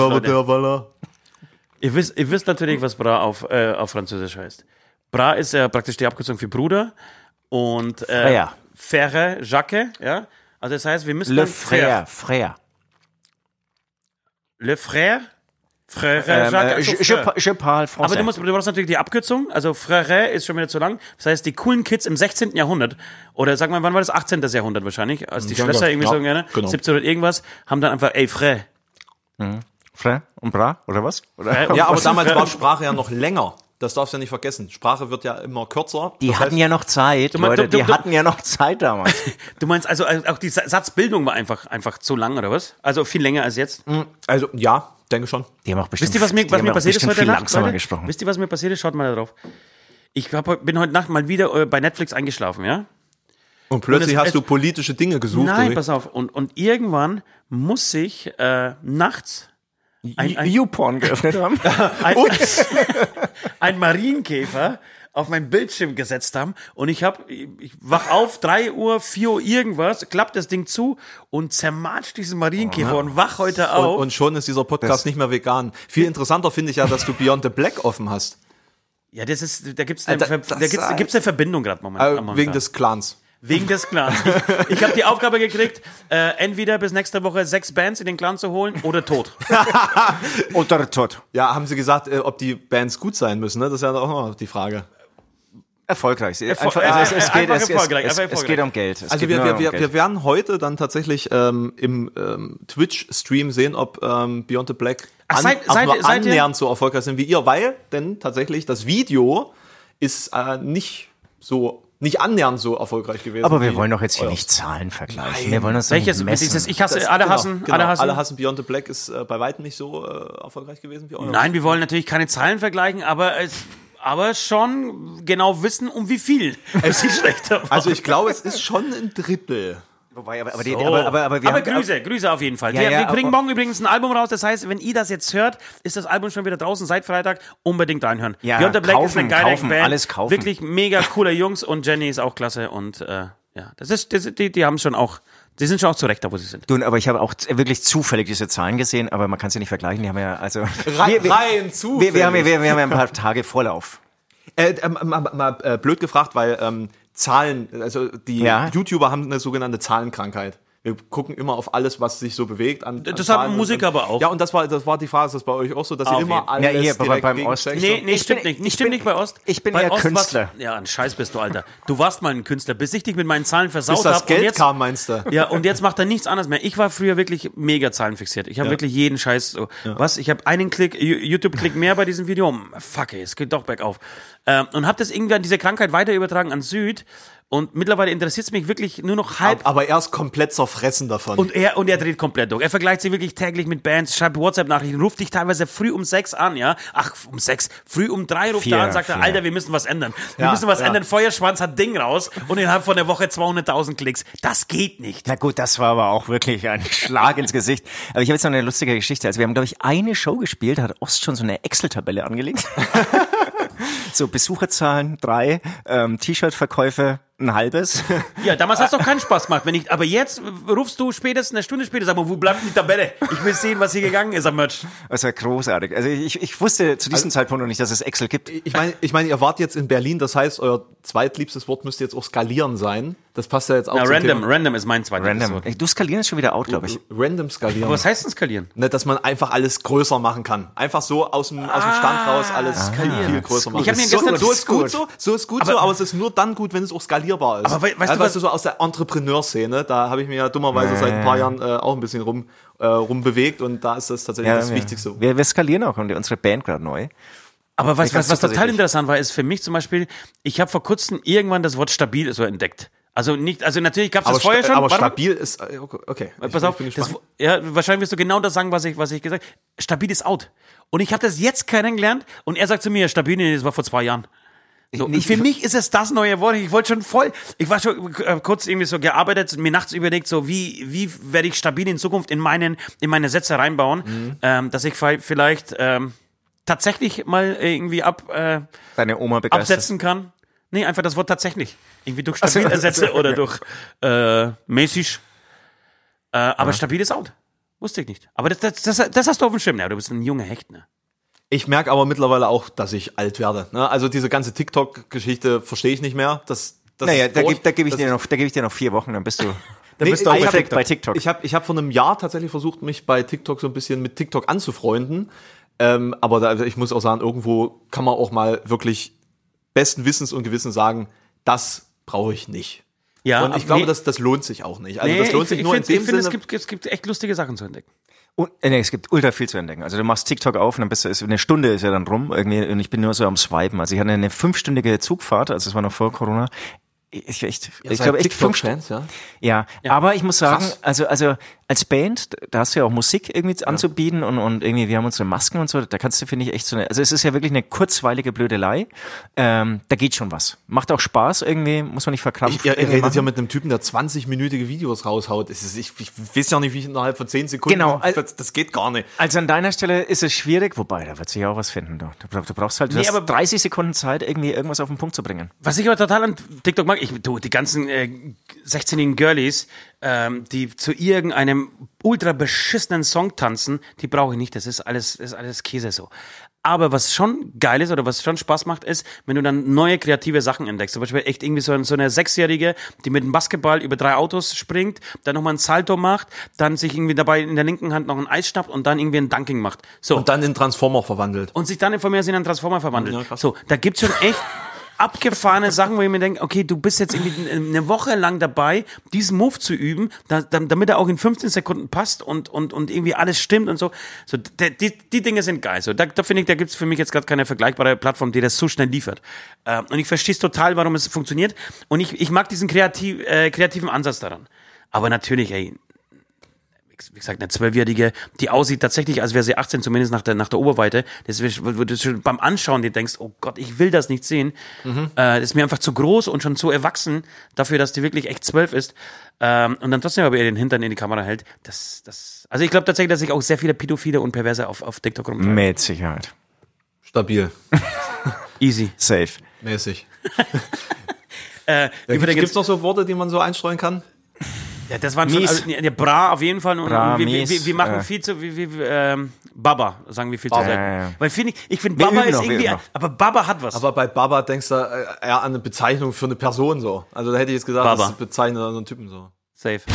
Ihr wisst, ihr wisst natürlich, was Bra auf, äh, auf Französisch heißt. Bra ist ja praktisch die Abkürzung für Bruder und äh, Frère. Frère, Jacques, ja. Also das heißt, wir müssen Le Frère, Frère. Le Frère, Frère Ähm, Jacques, äh, also je, je, Frère. pa- je parle français. Aber du, musst, du brauchst natürlich die Abkürzung. Also Frère ist schon wieder zu lang. Das heißt, die coolen Kids im 16. Jahrhundert, oder sagen wir, wann war das? 18. Jahrhundert wahrscheinlich, als die Ja, Schlösser ja, irgendwie ja, so gerne, genau. 1700 irgendwas, haben dann einfach, ey, Frère. Frère und Bra, oder was? Oder? Ja, aber Was damals war Sprache ja noch länger. Das darfst du ja nicht vergessen. Sprache wird ja immer kürzer. Die Das hatten heißt, ja noch Zeit, mein- Leute, du- du- die du- hatten ja noch Zeit damals. Du meinst also, also auch die Sa- Satzbildung war einfach, einfach zu lang, oder was? Also viel länger als jetzt? Also ja, denke schon. Die haben auch bestimmt, Wisst ihr, was mir, was mir passiert ist heute viel Nacht? langsamer Leute? gesprochen. Wisst ihr, was mir passiert ist? Schaut mal da drauf. Ich hab, bin heute Nacht mal wieder äh, bei Netflix eingeschlafen, ja? Und plötzlich Und es- hast du politische Dinge gesucht. Nein, pass auf. Und, und irgendwann muss ich äh, nachts YouPorn geöffnet haben. ein, ein Marienkäfer auf meinen Bildschirm gesetzt haben und ich hab, ich wach auf, 3 Uhr, 4 Uhr irgendwas, klappt das Ding zu und zermatscht diesen Marienkäfer und wach heute Und, auf. und schon ist dieser Podcast nicht mehr vegan. Viel interessanter finde ich ja, dass du Beyond the Black offen hast. ja, das ist, da gibt's eine, Da- das da gibt's, gibt's eine Verbindung gerade Äh, momentan. wegen des Clans. Wegen des Clans. Ich, ich habe die Aufgabe gekriegt, äh, entweder bis nächste Woche sechs Bands in den Clan zu holen oder tot. Oder tot. Ja, haben sie gesagt, äh, ob die Bands gut sein müssen, ne? Das ist ja auch noch die Frage. Erfolgreich. Erfol- Einfach, also es, es, geht, einfach es, es, erfolgreich, es, einfach es erfolgreich. geht um Geld. Es Also geht wir, nur wir, um wir, Geld. wir werden heute dann tatsächlich ähm, im ähm, Twitch-Stream sehen, ob ähm, Beyond the Black Ach, an, seid- auch seid nur annähernd so erfolgreich sind wie ihr, weil denn tatsächlich das Video ist äh, nicht so nicht annähernd so erfolgreich gewesen. Aber wir wollen doch jetzt hier nicht Zahlen vergleichen. Wir wollen uns Welches? nicht messen. Dieses, ich hasse, Das- alle genau, hassen, genau, alle hassen. Alle hassen Beyond the Black ist äh, bei weitem nicht so äh, erfolgreich gewesen wie euer. Nein, wir wollen natürlich keine Zahlen vergleichen, aber es, aber schon genau wissen, um wie viel es sie schlechter war. Also ich glaube, es ist schon ein Drittel. Wobei, aber, aber, die, So. aber, aber, aber wir aber haben, Grüße, Grüße auf jeden Fall. Ja, wir, ja, wir bringen morgen übrigens ein Album raus. Das heißt, wenn ihr das jetzt hört, ist das Album schon wieder draußen seit Freitag. Unbedingt reinhören. Ja, Beyond the Black ist eine kaufen, geile kaufen, Band. alles kaufen. Wirklich mega coole Jungs und Jenny ist auch klasse und äh, ja, das ist, das, die, die haben schon auch, die sind schon auch zurecht da, wo sie sind. Du, aber ich habe auch wirklich zufällig diese Zahlen gesehen, aber man kann sie nicht vergleichen. Die haben ja also Rein, wir, wir, rein zu. wir, wir, haben, ja- wir, wir haben ja ein paar Tage Vorlauf. Äh, äh, mal, mal, mal blöd gefragt, weil ähm, Zahlen, also die Ja. YouTuber haben eine sogenannte Zahlenkrankheit. Wir gucken immer auf alles, was sich so bewegt. An, an Das haben Musiker und, aber auch. Ja, und das war, das war die Phase, ist das bei euch auch so, dass ihr Auf immer alles Ja, hier, bei- direkt beim? Ost- Nee, nee, Ich stimmt bin- nicht. ich stimmt bin- nicht bei Ost. ich bin bei eher Ost Künstler. Ja, ein Scheiß bist du, Alter. Du warst mal ein Künstler, bis ich dich mit meinen Zahlen versaut Bis das habe. Geld und jetzt, kam, meinst du? Ja, und jetzt macht er nichts anderes mehr. Ich war früher wirklich mega zahlenfixiert. Ich habe wirklich jeden Scheiß so. Was? Ich habe einen Klick, YouTube-Klick mehr bei diesem Video. Fuck, ey, es geht doch bergauf. Ähm, und habe das irgendwie an diese Krankheit weiter übertragen an Süd. Und mittlerweile interessiert es mich wirklich nur noch halb. Aber er ist komplett zerfressen davon. Und er, und er dreht komplett durch. Er vergleicht sich wirklich täglich mit Bands, schreibt WhatsApp-Nachrichten, ruft dich teilweise früh um sechs an, ja. Ach, um sechs. Früh um drei ruft Vier, er an, sagt er, vier. Alter, wir müssen was ändern. Wir Ja, müssen was ja. ändern. Feuerschwanz hat Ding raus und innerhalb von der Woche 200.000 Klicks. Das geht nicht. Na gut, das war aber auch wirklich ein Schlag ins Gesicht. Aber ich habe jetzt noch eine lustige Geschichte. Also wir haben, glaube ich, eine Show gespielt, da hat Ost schon so eine Excel-Tabelle angelegt. so Besucherzahlen, drei, ähm, T-Shirt-Verkäufe, ein halbes. Ja, damals hat es doch keinen Spaß gemacht. Wenn ich, aber jetzt rufst du spätestens eine Stunde später, sag mal, wo bleibt die Tabelle? Ich will sehen, was hier gegangen ist am Merch. Das war großartig. Also ich, ich wusste zu diesem Zeitpunkt noch nicht, dass es Excel gibt. ich meine, ich meine, ihr wart jetzt in Berlin, das heißt, euer zweitliebstes Wort müsste jetzt auch skalieren sein. Das passt ja jetzt auch Na, zum random, Thema. random ist mein zweites Random. Wort. Du skalieren ist schon wieder out, glaube ich. Random skalieren. Aber was heißt denn skalieren? Ne, dass man einfach alles größer machen kann. Einfach so aus dem, aus dem Stand raus alles viel größer machen. Ich hab mir so, gestern- so ist gut gut. so, so ist gut so, aber es ist nur dann gut, wenn es auch skalierbar ist. Aber we- weißt ja, du, weißt du, so aus der Entrepreneurszene, da habe ich mir ja dummerweise seit ein paar Jahren äh, auch ein bisschen rum, äh, rumbewegt und da ist das tatsächlich das wir, Wichtigste. Wir, wir skalieren auch und unsere Band gerade neu. Aber was, was, was total interessant war, ist für mich zum Beispiel, ich habe vor kurzem irgendwann das Wort stabil so entdeckt. Also nicht, also natürlich gab es das vorher schon. aber Warte mal. stabil ist, äh, okay. Ich Pass bin- auf, ich bin das, ja, wahrscheinlich wirst du genau das sagen, was ich, was ich gesagt habe. Stabil ist out. Und ich habe das jetzt kennengelernt und er sagt zu mir, stabil, nee, das war vor zwei Jahren. So, nicht- für mich ist es das neue Wort. Ich wollte schon voll, ich war schon äh, kurz irgendwie so gearbeitet, mir nachts überlegt, so wie, wie werde ich stabil in Zukunft in meinen, in meine Sätze reinbauen, Mhm. ähm, dass ich vielleicht ähm, tatsächlich mal irgendwie ab, äh, Deine Oma begeistert. absetzen kann. Nee, einfach das Wort tatsächlich. Irgendwie durch stabil ersetze oder durch äh, mäßig. Äh, aber stabil ist out. Wusste ich nicht. Aber das, das, das, das hast du auf dem Schirm. Ja, du bist ein junger Hecht, ne? Ich merke aber mittlerweile auch, dass ich alt werde. Ne? Also diese ganze TikTok-Geschichte verstehe ich nicht mehr. Das, das Naja, da, durch. geb, gebe ich dir noch, da gebe ich dir noch vier Wochen, dann bist du, dann Nee, bist du auch perfekt bei TikTok. Ich habe ich hab vor einem Jahr tatsächlich versucht, mich bei TikTok so ein bisschen mit TikTok anzufreunden. Ähm, aber da, ich muss auch sagen, irgendwo kann man auch mal wirklich besten Wissens und Gewissen sagen, das brauche ich nicht. Ja, und ich glaube, nee, das, das lohnt sich auch nicht. Also nee, das lohnt ich, sich ich nur find, in dem ich finde, Sinne. es gibt, es gibt echt lustige Sachen zu entdecken. Und, äh, nee, es gibt ultra viel zu entdecken. Also du machst TikTok auf und dann bist du, ist- eine Stunde ist ja dann rum irgendwie und ich bin nur so am Swipen. Also ich hatte eine fünfstündige Zugfahrt, also es war noch vor Corona. Ich, echt, ich seid glaube echt fünf Stunden. TikTok-Fans, ja? Ja, aber ich muss sagen, Krass. also, also als Band, da hast du ja auch Musik irgendwie anzubieten und, und irgendwie, wir haben unsere Masken und so, da kannst du, finde ich, echt so eine, also es ist ja wirklich eine kurzweilige Blödelei. Ähm, da geht schon was. Macht auch Spaß irgendwie, muss man nicht verkrampfen. Ich, ihr, ihr redet hier mit einem Typen, der 20-minütige Videos raushaut. Es ist, ich, ich weiß ja nicht, wie ich innerhalb von 10 Sekunden. Genau. Das, das geht gar nicht. Also an deiner Stelle ist es schwierig, wobei, da wird sich auch was finden. Du, du, du brauchst halt du Nee, aber- 30 Sekunden Zeit, irgendwie irgendwas auf den Punkt zu bringen. Was ich aber total an TikTok mag, ich, du, die ganzen äh, 16-jährigen Girlies, ähm, die zu irgendeinem ultra beschissenen Song tanzen, die brauche ich nicht. Das ist alles, ist alles Käse so. Aber was schon geil ist oder was schon Spaß macht, ist, wenn du dann neue kreative Sachen entdeckst. Zum Beispiel echt irgendwie so, ein- so eine Sechsjährige, die mit dem Basketball über drei Autos springt, dann nochmal ein Salto macht, dann sich irgendwie dabei in der linken Hand noch ein Eis schnappt und dann irgendwie ein Dunking macht. So Und dann in Transformer verwandelt. und sich dann von mir in einen Transformer verwandelt. Ja, so, da gibt's schon echt abgefahrene Sachen, wo ich mir denke, okay, du bist jetzt irgendwie eine Woche lang dabei, diesen Move zu üben, da, da, damit er auch in 15 Sekunden passt und, und, und irgendwie alles stimmt und so. So, die, die, Dinge sind geil. So, da, da finde ich, da gibt's für mich jetzt gerade keine vergleichbare Plattform, die das so schnell liefert. Ähm, und ich verstehe total, warum es funktioniert. Und ich, ich mag diesen kreativ, äh, kreativen Ansatz daran. Aber natürlich, ey, wie gesagt, eine Zwölfjährige, die aussieht tatsächlich, als wäre sie 18, zumindest nach der, nach der Oberweite. Das wird, wird das schon beim Anschauen, dir denkst, oh Gott, ich will das nicht sehen. Äh, das ist mir einfach zu groß und schon zu erwachsen dafür, dass die wirklich echt zwölf ist. Ähm, und dann trotzdem aber ihr den Hintern in die Kamera hält. Das, das, also ich glaube tatsächlich, dass sich auch sehr viele Pädophile und Perverse auf, auf TikTok rumtreiben. Mit Sicherheit. Stabil. Easy. Safe. Mäßig. Äh, Gibt übrigens, es noch so Worte, die man so einstreuen kann? Ja, das waren schon, Mies. also, ja, Bra auf jeden Fall. Und, Bra, und wir, wir, mies, wir, wir machen äh. viel zu, wie, wie, ähm, Baba, sagen wir viel zu selten. Ja. Weil finde ich, ich finde Baba ist noch, irgendwie, aber Baba hat was. Aber bei Baba denkst du äh, eher an eine Bezeichnung für eine Person so. Also da hätte ich jetzt gesagt, Baba. das bezeichnet an einen Typen so. Safe. Wie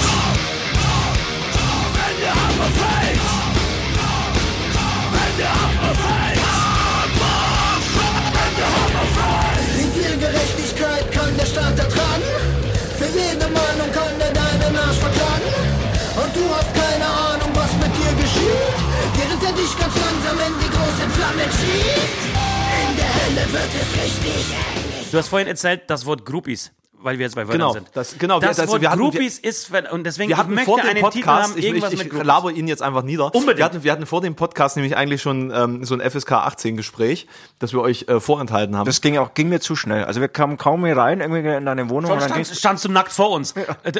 Du hast vorhin erzählt, das Wort Groupies, weil wir jetzt bei Wörtern Genau, sind. das- genau, wir- das also Wort wir hatten- Groupies ist, und deswegen Wir ich hatten möchte vor dem einen Titel Podcast, haben, ich, irgendwas ich, ich Groupies. laber ihn jetzt einfach nieder. Unbedingt. Wir hatten, wir hatten vor dem Podcast nämlich eigentlich schon ähm, so ein FSK 18 Gespräch, das wir euch äh, vorenthalten haben. Das ging auch, ging mir zu schnell. Also wir kamen kaum hier rein, irgendwie in deine Wohnung. Schon und dann stand, standst du nackt vor uns.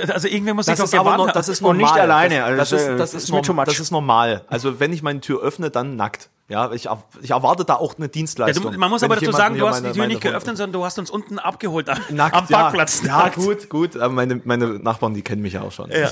Also irgendwer muss das doch ist aber noch, das ist Und normal. nicht alleine, also Das, das, das, äh, ist, das, das ist, ist norm- das ist normal. Also wenn ich meine Tür öffne, dann nackt. Ja, ich, ich erwarte da auch eine Ja, Dienstleistung. du, man muss aber ich dazu sagen, du hast die Tür nicht geöffnet, sondern du hast uns unten abgeholt am, Nackt, am Parkplatz. Ja, ja gut, gut. Aber meine, meine Nachbarn, die kennen mich ja auch schon. Ja.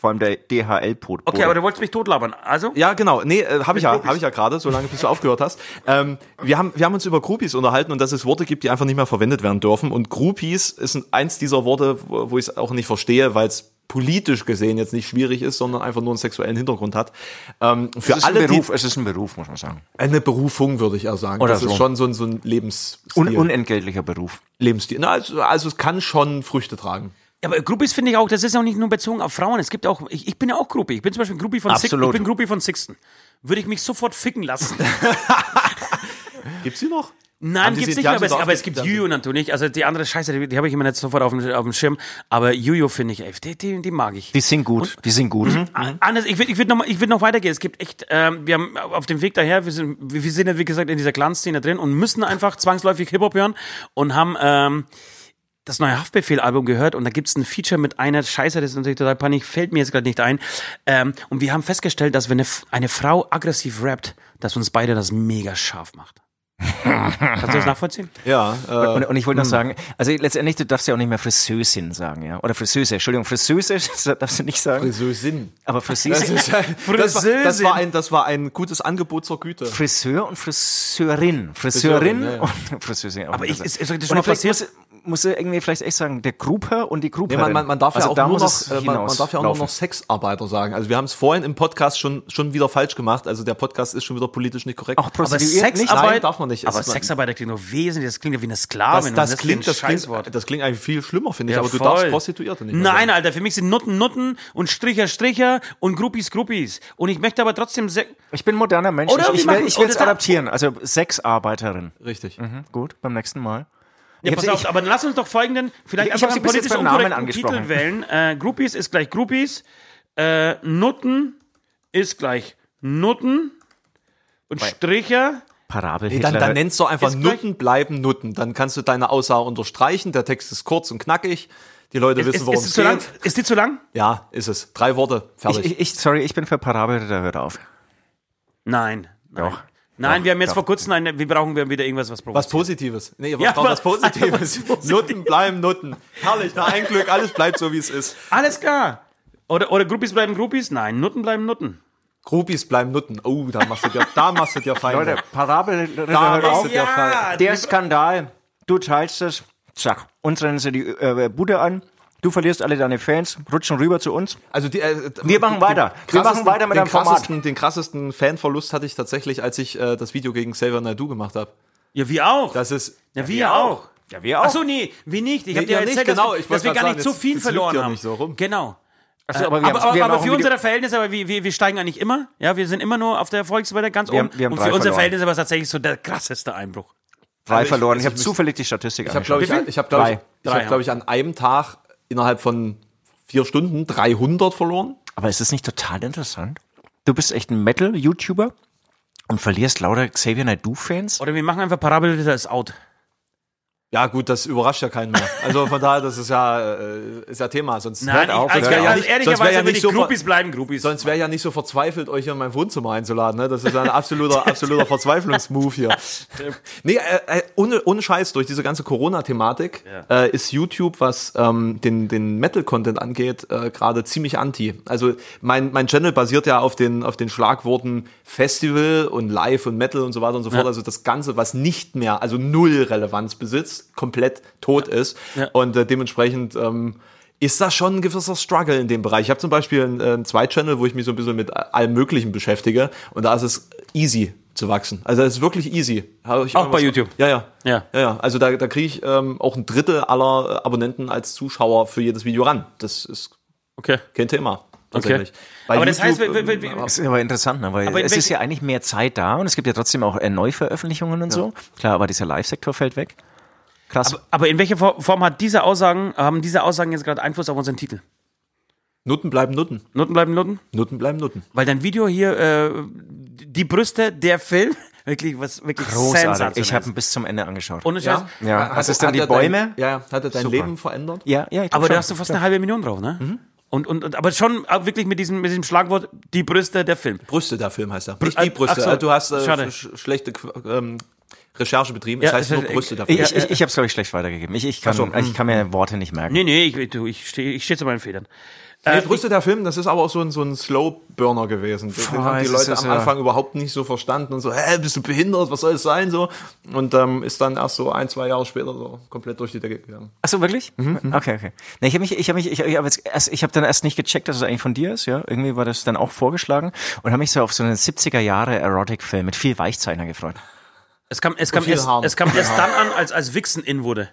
Vor allem der DHL-Pod. Okay, aber du wolltest mich totlabern. Also? Ja, genau. Nee, äh, habe ich ja, habe ich ja gerade, solange bis du aufgehört hast. Ähm, wir haben wir haben uns über Groupies unterhalten und dass es Worte gibt, die einfach nicht mehr verwendet werden dürfen und Groupies ist ein, eins dieser Worte, wo, wo ich es auch nicht verstehe, weil es politisch gesehen jetzt nicht schwierig ist, sondern einfach nur einen sexuellen Hintergrund hat. Ähm, für es ist alle ein Beruf, die es ist ein Beruf, muss man sagen. eine Berufung würde ich eher sagen. Oder das so. ist schon so ein so ein Lebensstil. Un unentgeltlicher Beruf. Lebensstil. Na, also, also es kann schon Früchte tragen. Ja, aber Groupies finde ich auch, das ist auch nicht nur bezogen auf Frauen. Es gibt auch, ich, ich bin ja auch Groupie. Ich bin zum Beispiel Groupie von Sixten. Absolut. Ich bin Groupie von Sixten. Würde ich mich sofort ficken lassen. Gibt's die noch? Nein, gibt's nicht mehr, aber es, aber es gibt Juju natürlich. Also die andere Scheiße, die, die habe ich immer nicht sofort auf dem, auf dem Schirm. Aber Juju finde ich, ey, die, die, die mag ich. Die sind gut, die sind gut. An- Anders, ich will, ich will noch, mal- ich will noch weitergehen. Es gibt echt, ähm, wir haben auf dem Weg daher, wir sind, wir wir sind ja wie gesagt in dieser Clan-Szene drin und müssen einfach zwangsläufig Hip-Hop hören und haben ähm, das neue Haftbefehl-Album gehört und da gibt's ein Feature mit einer Scheiße, das ist natürlich total panisch, fällt mir jetzt gerade nicht ein. Ähm, und wir haben festgestellt, dass wenn eine, eine Frau aggressiv rappt, dass uns beide das mega scharf macht. Kannst du das nachvollziehen? Ja, äh, Und, und ich wollte noch sagen, also letztendlich, du darfst ja auch nicht mehr Friseusin sagen, ja. Oder Friseuse, Entschuldigung, Friseuse das darfst du nicht sagen. Friseusin. Aber Das, Friseuse, ist, das, war, das, war ein, das war ein gutes Angebot zur Güte. Friseur und Friseurin. Friseurin Friseurin, ja, ja. und Friseurin. Aber ich- ist- ist das Und schon mal passiert? Muss, muss er irgendwie vielleicht echt sagen, der Grupper und die Nee, Grupperin. man, man, man darf also ja auch da noch, äh, man, man darf ja auch nur noch Sexarbeiter sagen. Also wir haben es vorhin im Podcast schon schon wieder falsch gemacht. Also der Podcast ist schon wieder politisch nicht korrekt. Auch Aber? Sexarbeit Nein, darf man nicht. Aber Es ist- Sexarbeit klingt nur wesentlich, das klingt ja wie eine das, Sklavin. das, Was ist klingt, das, klingt, Scheißwort? das klingt eigentlich viel schlimmer, finde ich. Ja, aber du voll. darfst Prostituierte nicht Nein, sagen. Alter, für mich sind Nutten Nutten und Stricher Stricher und Groupies Groupies. Und ich möchte aber trotzdem se Ich bin ein moderner Mensch. Oder ich ich, will, es adaptieren. Also Sexarbeiterin. Richtig. Mhm, gut, beim nächsten Mal. Ja, Ich pass auf, aber dann lass uns doch folgenden, vielleicht Ich einfach sie einen politisch unkorrekten. Titel wählen. Äh, Groupies ist gleich Groupies. Äh, Nutten ist gleich Nutten und Stricher. Parabel Nee, dann, dann nennst du einfach Ist Nutten bleiben Nutten. Dann kannst du deine Aussage unterstreichen. Der Text ist kurz und knackig. Die Leute wissen, Ist, worum ist, es es zu lang? geht. ist die zu lang? Ja, ist es. Drei Worte, fertig. Ich, ich, sorry, ich bin für Parabel, da hört auf. Nein. nein. Doch. Nein, Doch, wir haben jetzt doch. vor kurzem eine, wir brauchen wieder irgendwas, was was. Positives. Nee, wir Ja, brauchen was- was Positives. was Positives. Nutten bleiben Nutten. Herrlich, na ein Glück, alles bleibt so, wie es ist. Alles klar. Oder, oder Groupies bleiben Groupies? Nein, Nutten bleiben Nutten. Groupies bleiben Nutten. Oh, da machst du dir, da machst du dir Feinde. Leute, Parabel, da Da machst auf. du dir. Der Skandal, du teilst es, zack, uns rennen sie die äh, Bude an, du verlierst alle deine Fans, rutschen rüber zu uns. Also die, äh, Wir machen weiter. Wir machen weiter mit einem Format. Den krassesten Fanverlust hatte ich tatsächlich, als ich äh, das Video gegen Xavier Naidoo gemacht habe. Ja, wir auch. Das ist ja, wir auch. Ja, wir auch. Ach so, nee, wir nicht. Ich habe dir nicht, erzählt, genau. dass, Ich wir- dass wir gar grad nicht sagen, so viel verloren haben. nicht so rum. Genau. Aber wir aber haben, aber, wir haben aber auch für unsere Verhältnisse, aber wir, wir, wir steigen eigentlich immer. Ja, wir sind immer nur auf der Erfolgswelle ganz Wir oben. haben- wir haben und für unsere verloren. Verhältnisse war es tatsächlich so der krasseste Einbruch. drei Also ich- verloren. also Ich habe ich müß- zufällig die Statistik Ich habe, glaube ich, viel? ich habe, glaube ich, Drei. ich Drei habe, glaube ich, an einem Tag innerhalb von vier Stunden 300 verloren. Aber ist das nicht total interessant? Du bist echt ein Metal-YouTuber und verlierst lauter Xavier Naidoo-Fans? Oder wir machen einfach Parabelritter ist out. Ja, gut, das überrascht ja keinen mehr. Also von daher, das ist ja, äh, ist ja Thema. Sonst Nein, hört auf. also, ja also ehrlicherweise ja ich so Groupies bleiben Groupies. Sonst wäre ja nicht so verzweifelt, euch hier in mein Wohnzimmer einzuladen. Ne? Das ist ja ein absoluter, absoluter Verzweiflungsmove hier. Nee, äh, äh, ohne, ohne Scheiß, durch diese ganze Corona-Thematik äh, ist YouTube, was ähm, den, den Metal-Content angeht, äh, gerade ziemlich anti. Also mein, mein Channel basiert ja auf den, auf den Schlagworten Festival und Live und Metal und so weiter und so fort. Also das Ganze, was nicht mehr, also null Relevanz besitzt, komplett tot ist. Ja. Und äh, dementsprechend ähm, ist das schon ein gewisser Struggle in dem Bereich. Ich habe zum Beispiel einen, äh, einen Zweit-Channel, wo ich mich so ein bisschen mit allem Möglichen beschäftige und da ist es easy zu wachsen. Also es ist wirklich easy. Auch bei YouTube? Ja, ja. Ja. ja, ja. Also da, da kriege ich ähm, auch ein Drittel aller äh, Abonnenten als Zuschauer für jedes Video ran. Das ist Okay. kein Thema. Tatsächlich. Bei Aber das heißt, YouTube, wir- wir- wir- ähm, Das ist aber interessant, ne? weil es ist ja eigentlich mehr Zeit da und es gibt ja trotzdem auch äh, Neuveröffentlichungen und so. Klar, aber dieser Live-Sektor fällt weg. Krass. Aber, aber in welcher For- Form hat diese Aussagen, haben diese Aussagen jetzt gerade Einfluss auf unseren Titel? Nutten bleiben Nutten. Nutten bleiben Nutten? Nutten bleiben Nutten. Weil dein Video hier, äh, die Brüste, der Film, wirklich was, wirklich Großartig. sensationell. Ich habe ihn bis zum Ende angeschaut. Ohne Scheiß. Ja, was ist denn die er dein, Bäume? Ja, hat er dein Super. Leben verändert? ja, ja, ich Aber schon. da hast du fast eine halbe Million drauf, ne? Und, und, und, aber schon wirklich mit diesem, mit diesem Schlagwort, die Brüste, der Film. Brüste, der Film heißt er. Nicht die Brüste. so, Äh, du hast äh, schade. sch schlechte ähm, Recherche betrieben. Ja, Das heißt es nur Brüste, der Ich, Film. ich, ich, ich habe es, glaube ich, schlecht weitergegeben. Ich, ich, kann, so, ich kann mir Worte nicht merken. Nee, nee, ich, du, ich stehe ich steh zu meinen Federn. Nee, Brüste der Film, das ist aber auch so ein, so ein Slow-Burner gewesen. Den Boah, haben die es Leute am ja- Anfang überhaupt nicht so verstanden und so, hä, bist du behindert, was soll es sein, so. Und ähm, ist dann erst so ein, zwei Jahre später so komplett durch die Decke gegangen. Ach so, wirklich? Mhm, Okay, okay. Nee, ich habe mich, ich habe mich, ich, ich habe jetzt erst, ich habe dann erst nicht gecheckt, dass es eigentlich von dir ist, ja. Irgendwie war das dann auch vorgeschlagen und habe mich so auf so einen 70er Jahre Erotic-Film mit viel Weichzeichner gefreut. Es kam, es kam, erst, es kam erst dann an, als, als Wichsen in wurde.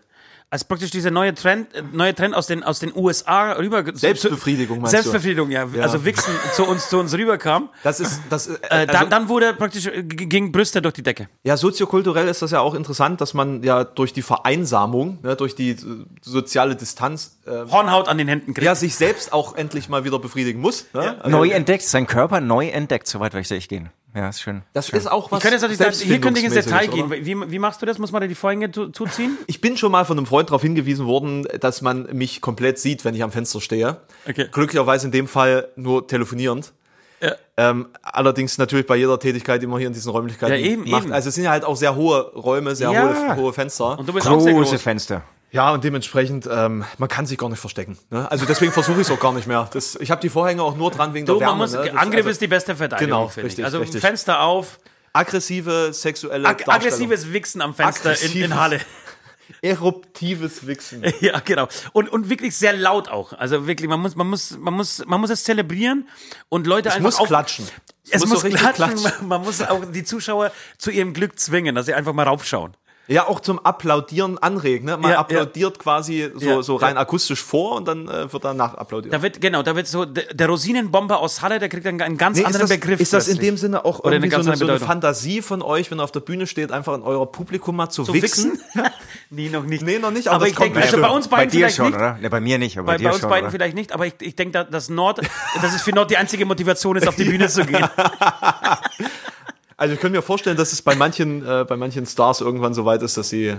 Als praktisch dieser neue Trend, äh, neue Trend aus den, aus den USA rüber. Selbstbefriedigung, meinst du? Selbstbefriedigung, ja. Also Wichsen zu uns, zu uns rüberkam. Das ist, das, äh, Äh, also, dann, dann wurde praktisch, äh, g- ging Brüste durch die Decke. ja, soziokulturell ist das ja auch interessant, dass man ja durch die Vereinsamung, ne, durch die soziale Distanz, äh, Hornhaut an den Händen kriegt. ja, sich selbst auch endlich mal wieder befriedigen muss. Ne? Also, Neu entdeckt, sein Körper neu entdeckt, soweit möchte ich gehen. Ja, ist schön. Das ist auch was Ich könnte jetzt natürlich, hier könnte ich ins Detail gehen. Wie, wie machst du das? Muss man da die Vorhänge zu, zuziehen? Ich bin schon mal von einem Freund darauf hingewiesen worden, dass man mich komplett sieht, wenn ich am Fenster stehe. Okay. Glücklicherweise in dem Fall nur telefonierend. Ja. Ähm, allerdings natürlich bei jeder Tätigkeit immer hier in diesen Räumlichkeiten Ja, eben, macht. eben. Also es sind ja halt auch sehr hohe Räume, sehr Ja. hohe, hohe Fenster. Und du bist auch sehr Große groß. Fenster. Ja, und dementsprechend, ähm, man kann sich gar nicht verstecken. Ne? Also deswegen versuche ich es auch gar nicht mehr. Das, ich habe die Vorhänge auch nur dran wegen Du, der Wärme. muss, ne? Das- Angriff also ist die beste Verteidigung, Genau, finde ich. richtig, Also richtig. Fenster auf, aggressive sexuelle ag aggressives Wichsen am Fenster in, in Halle. eruptives Wichsen. Ja, genau. Und, und wirklich sehr laut auch. Also wirklich, man muss, man muss, man muss, man muss es zelebrieren und Leute Es einfach muss auch, klatschen. Es muss muss, richtig klatschen. klatschen. Man muss auch die Zuschauer zu ihrem Glück zwingen, dass sie einfach mal raufschauen. Ja, auch zum Applaudieren anregen. Ne? Man Ja, applaudiert quasi so, Ja, so rein ja. akustisch vor und dann äh, wird danach applaudiert. Da wird, genau, da wird so, der, der Rosinenbomber aus Halle, der kriegt dann einen ganz Nee, ist, anderen das, Begriff. ist das in dem Sinne auch Oder eine irgendwie so ganz eine, andere so eine. Fantasie von euch, wenn ihr auf der Bühne steht, einfach in euer Publikum mal zu, Zu wichsen? wichsen? nee, noch nicht. Nee, noch nicht, aber Aber ich denke, also bei uns Bei beiden dir vielleicht schon, nicht. oder? Ne, bei mir nicht, aber bei, Bei, dir bei uns schon. beiden oder? vielleicht nicht, aber ich, ich denke, da- dass Nord, dass es für Nord die einzige Motivation ist, auf die Bühne zu gehen. Also ich könnte mir vorstellen, dass es bei manchen, äh, bei manchen Stars irgendwann so weit ist, dass sie,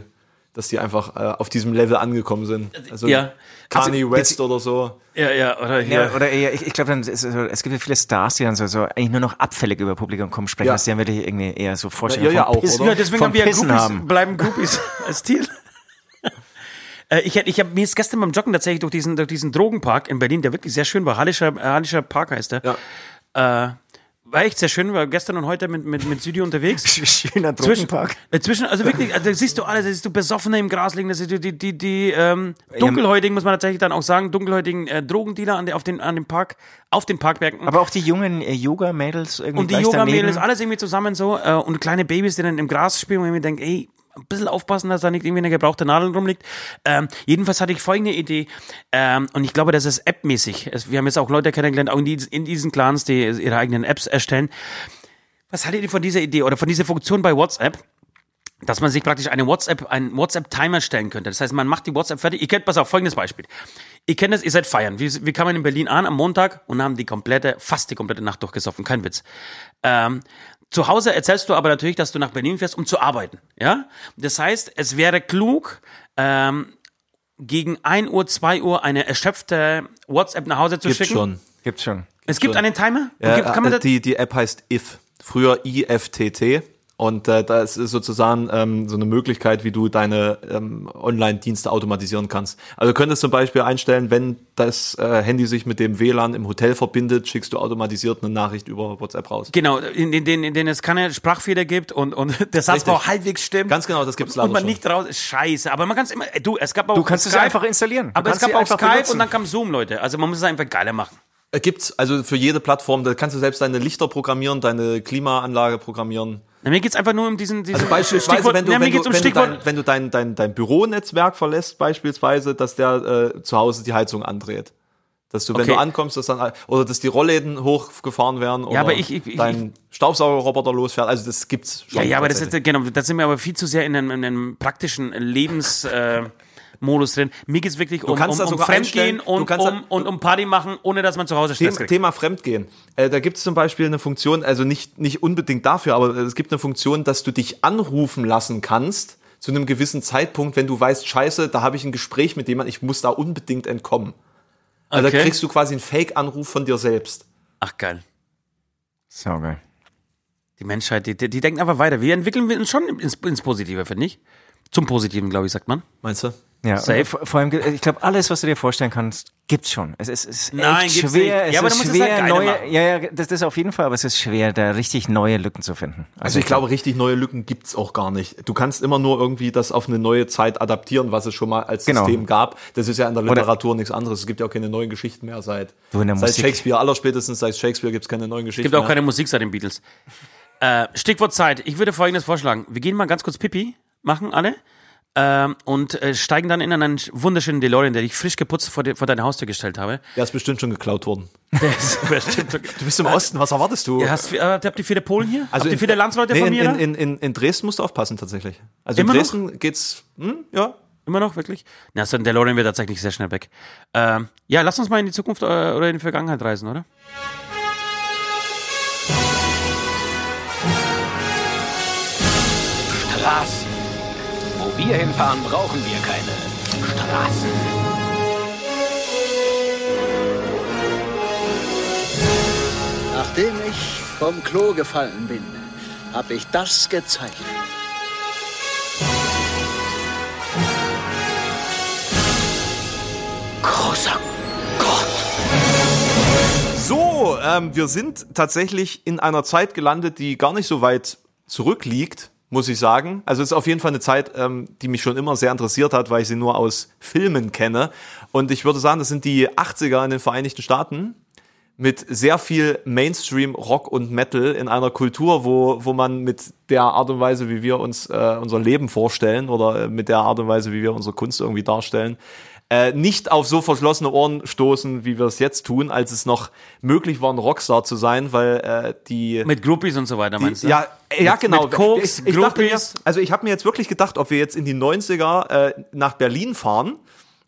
dass die einfach äh, auf diesem Level angekommen sind. Also Ja. Kanye West oder so. Ja, ja, oder hier. Ja, oder eher, ich, ich glaube, es, es gibt ja viele Stars, die dann so, so eigentlich nur noch abfällig über Publikum kommen sprechen, Ja. dass die dann wirklich irgendwie eher so Vorstellungen Ja, ja, von auch, oder? ja, deswegen haben wir Pissen Groupies, haben. bleiben Groupies als Ziel. Äh, Ich, ich habe mir ist gestern beim Joggen tatsächlich durch diesen, durch diesen Drogenpark in Berlin, der wirklich sehr schön war, Hallischer, Hallischer Park heißt der. Äh, war echt sehr schön, war gestern und heute mit, mit, mit Südi unterwegs. Schöner Zwischen, Drogenpark. äh, zwischen, also wirklich, also da siehst du alles, da siehst du Besoffene im Gras liegen, da siehst du die, die, die ähm, dunkelhäutigen, muss man tatsächlich dann auch sagen, dunkelhäutigen äh, Drogendealer an, der, auf, den, an dem Park, auf den Parkwerken. Aber auch die jungen äh, Yoga-Mädels irgendwie und die Yoga-Mädels, alles irgendwie zusammen so äh, und kleine Babys, die dann im Gras spielen, wo ich mir denke, ey, ein bisschen aufpassen, dass da nicht irgendwie eine gebrauchte Nadel rumliegt. Ähm, jedenfalls hatte ich folgende Idee ähm, und ich glaube, das ist App-mäßig. Wir haben jetzt auch Leute kennengelernt, auch in, die, in diesen Clans, die ihre eigenen Apps erstellen. Was haltet ihr von dieser Idee oder von dieser Funktion bei WhatsApp? dass man sich praktisch eine WhatsApp, einen WhatsApp-Timer stellen könnte. Das heißt, man macht die WhatsApp fertig. Ihr kennt, pass auf, folgendes Beispiel. Ihr kennt das, ihr seid feiern. Wie, wie kam man in Berlin an am Montag und haben die komplette, fast die komplette Nacht durchgesoffen. Kein Witz. Ähm, zu Hause erzählst du aber natürlich, dass du nach Berlin fährst, um zu arbeiten. Ja? Das heißt, es wäre klug, ähm, gegen 1 Uhr, 2 Uhr eine erschöpfte WhatsApp nach Hause zu Gibt's schicken. schon. Gibt's schon. Es gibt einen Timer? Ja, gibt, kann man äh, die, die App heißt IF, früher IFTT. Und äh, das ist sozusagen ähm, so eine Möglichkeit, wie du deine ähm, Online-Dienste automatisieren kannst. Also du könntest zum Beispiel einstellen, wenn das äh, Handy sich mit dem WLAN im Hotel verbindet, schickst du automatisiert eine Nachricht über WhatsApp raus. Genau, in, in, denen, in denen es keine Sprachfehler gibt und, und der Satz auch halbwegs stimmt. Ganz genau, das gibt's und, und leider man schon. nicht raus ist scheiße. Aber man kann es immer, äh, du, es gab auch Du kannst es Skype, einfach installieren. Du Aber es gab auch Skype benutzen. und dann kam Zoom, Leute. Also man muss es einfach geiler machen. Äh, Gibt's also für jede Plattform, da kannst du selbst deine Lichter programmieren, deine Klimaanlage programmieren. Na, mir geht's einfach nur um diesen, diesen Also beispielsweise, Stichwort, wenn du, ja, wenn du, um wenn du, dein, wenn du dein, dein, dein Büronetzwerk verlässt, beispielsweise, dass der äh, zu Hause die Heizung andreht. Dass du, wenn Okay. du ankommst, dass dann, oder dass die Rollläden hochgefahren werden oder aber ich- ich- ich- dein Staubsaugerroboter losfährt. Also das gibt's schon. ja, ja, aber das ist, genau, da sind wir aber viel zu sehr in einem, in einem praktischen Lebens, äh, Modus drin. Mir geht's wirklich um, kannst um, da um Fremdgehen und um, und um Party machen, ohne dass man zu Hause Stress Thema, kriegt. Thema Fremdgehen. Äh, da gibt es zum Beispiel eine Funktion, also nicht, nicht unbedingt dafür, aber es gibt eine Funktion, dass du dich anrufen lassen kannst zu einem gewissen Zeitpunkt, wenn du weißt, scheiße, da habe ich ein Gespräch mit jemandem, ich muss da unbedingt entkommen. Also Okay. da kriegst du quasi einen Fake-Anruf von dir selbst. Ach, geil. So geil. Die Menschheit, die, die, die denken aber weiter. Wir entwickeln uns schon ins, ins Positive, finde ich. Zum Positiven, glaube ich, sagt man. Meinst du? Ja, Safe. vor allem, ich glaube, alles, was du dir vorstellen kannst, gibt's schon. Es ist, es ist Nein, echt schwer. nicht. Es Ja, aber ist du musst es schwer, halt neue, machen. ja, ja, das, das auf jeden Fall, aber es ist schwer, da richtig neue Lücken zu finden. Also ich glaube, richtig neue Lücken gibt's auch gar nicht. Du kannst immer nur irgendwie das auf eine neue Zeit adaptieren, was es schon mal als Genau. System gab. Das ist ja in der Oder- Literatur nichts anderes. Es gibt ja auch keine neuen Geschichten mehr seit, Du, in der seit Musik- Shakespeare. Allerspätestens seit Shakespeare gibt's keine neuen Geschichten Es gibt auch mehr. keine Musik seit den Beatles. Äh, Stichwort Zeit. Ich würde folgendes vorschlagen. Wir gehen mal ganz kurz Pipi machen, alle. Ähm, und äh, steigen dann in einen wunderschönen DeLorean, der ich frisch geputzt vor, de, vor deine Haustür gestellt habe. Der ist bestimmt schon geklaut worden. Bestimmt Du bist im Osten, was erwartest du? Ja, hast, äh, habt ihr viele Polen hier? habt ihr viele Landsleute nee, von mir? in, in, in, in Dresden musst du aufpassen tatsächlich. Also Immer in noch? Dresden geht's, hm, ja. Immer noch, wirklich? Na, so ein DeLorean wird tatsächlich sehr schnell weg. Ähm, ja, lass uns mal in die Zukunft äh, oder in die Vergangenheit reisen, oder? Straßen. Wir hinfahren, brauchen wir keine Straßen. Nachdem ich vom Klo gefallen bin, habe ich das gezeigt. Großer Gott. So, ähm, wir sind tatsächlich in einer Zeit gelandet, die gar nicht so weit zurückliegt, muss ich sagen. Also es ist auf jeden Fall eine Zeit, ähm, die mich schon immer sehr interessiert hat, weil ich sie nur aus Filmen kenne. Und ich würde sagen, das sind die 80er in den Vereinigten Staaten. mit sehr viel Mainstream Rock und Metal in einer Kultur, wo, wo man mit der Art und Weise, wie wir uns äh, unser Leben vorstellen oder äh, mit der Art und Weise, wie wir unsere Kunst irgendwie darstellen, äh, nicht auf so verschlossene Ohren stoßen, wie wir es jetzt tun, als es noch möglich war, ein Rockstar zu sein, weil äh, die Mit Groupies und so weiter, meinst du? ja, ja, Mit- genau. mit Koks, ich, ich dachte mir, Groupies. also ich habe mir jetzt wirklich gedacht, ob wir jetzt in die 90er äh, nach Berlin fahren,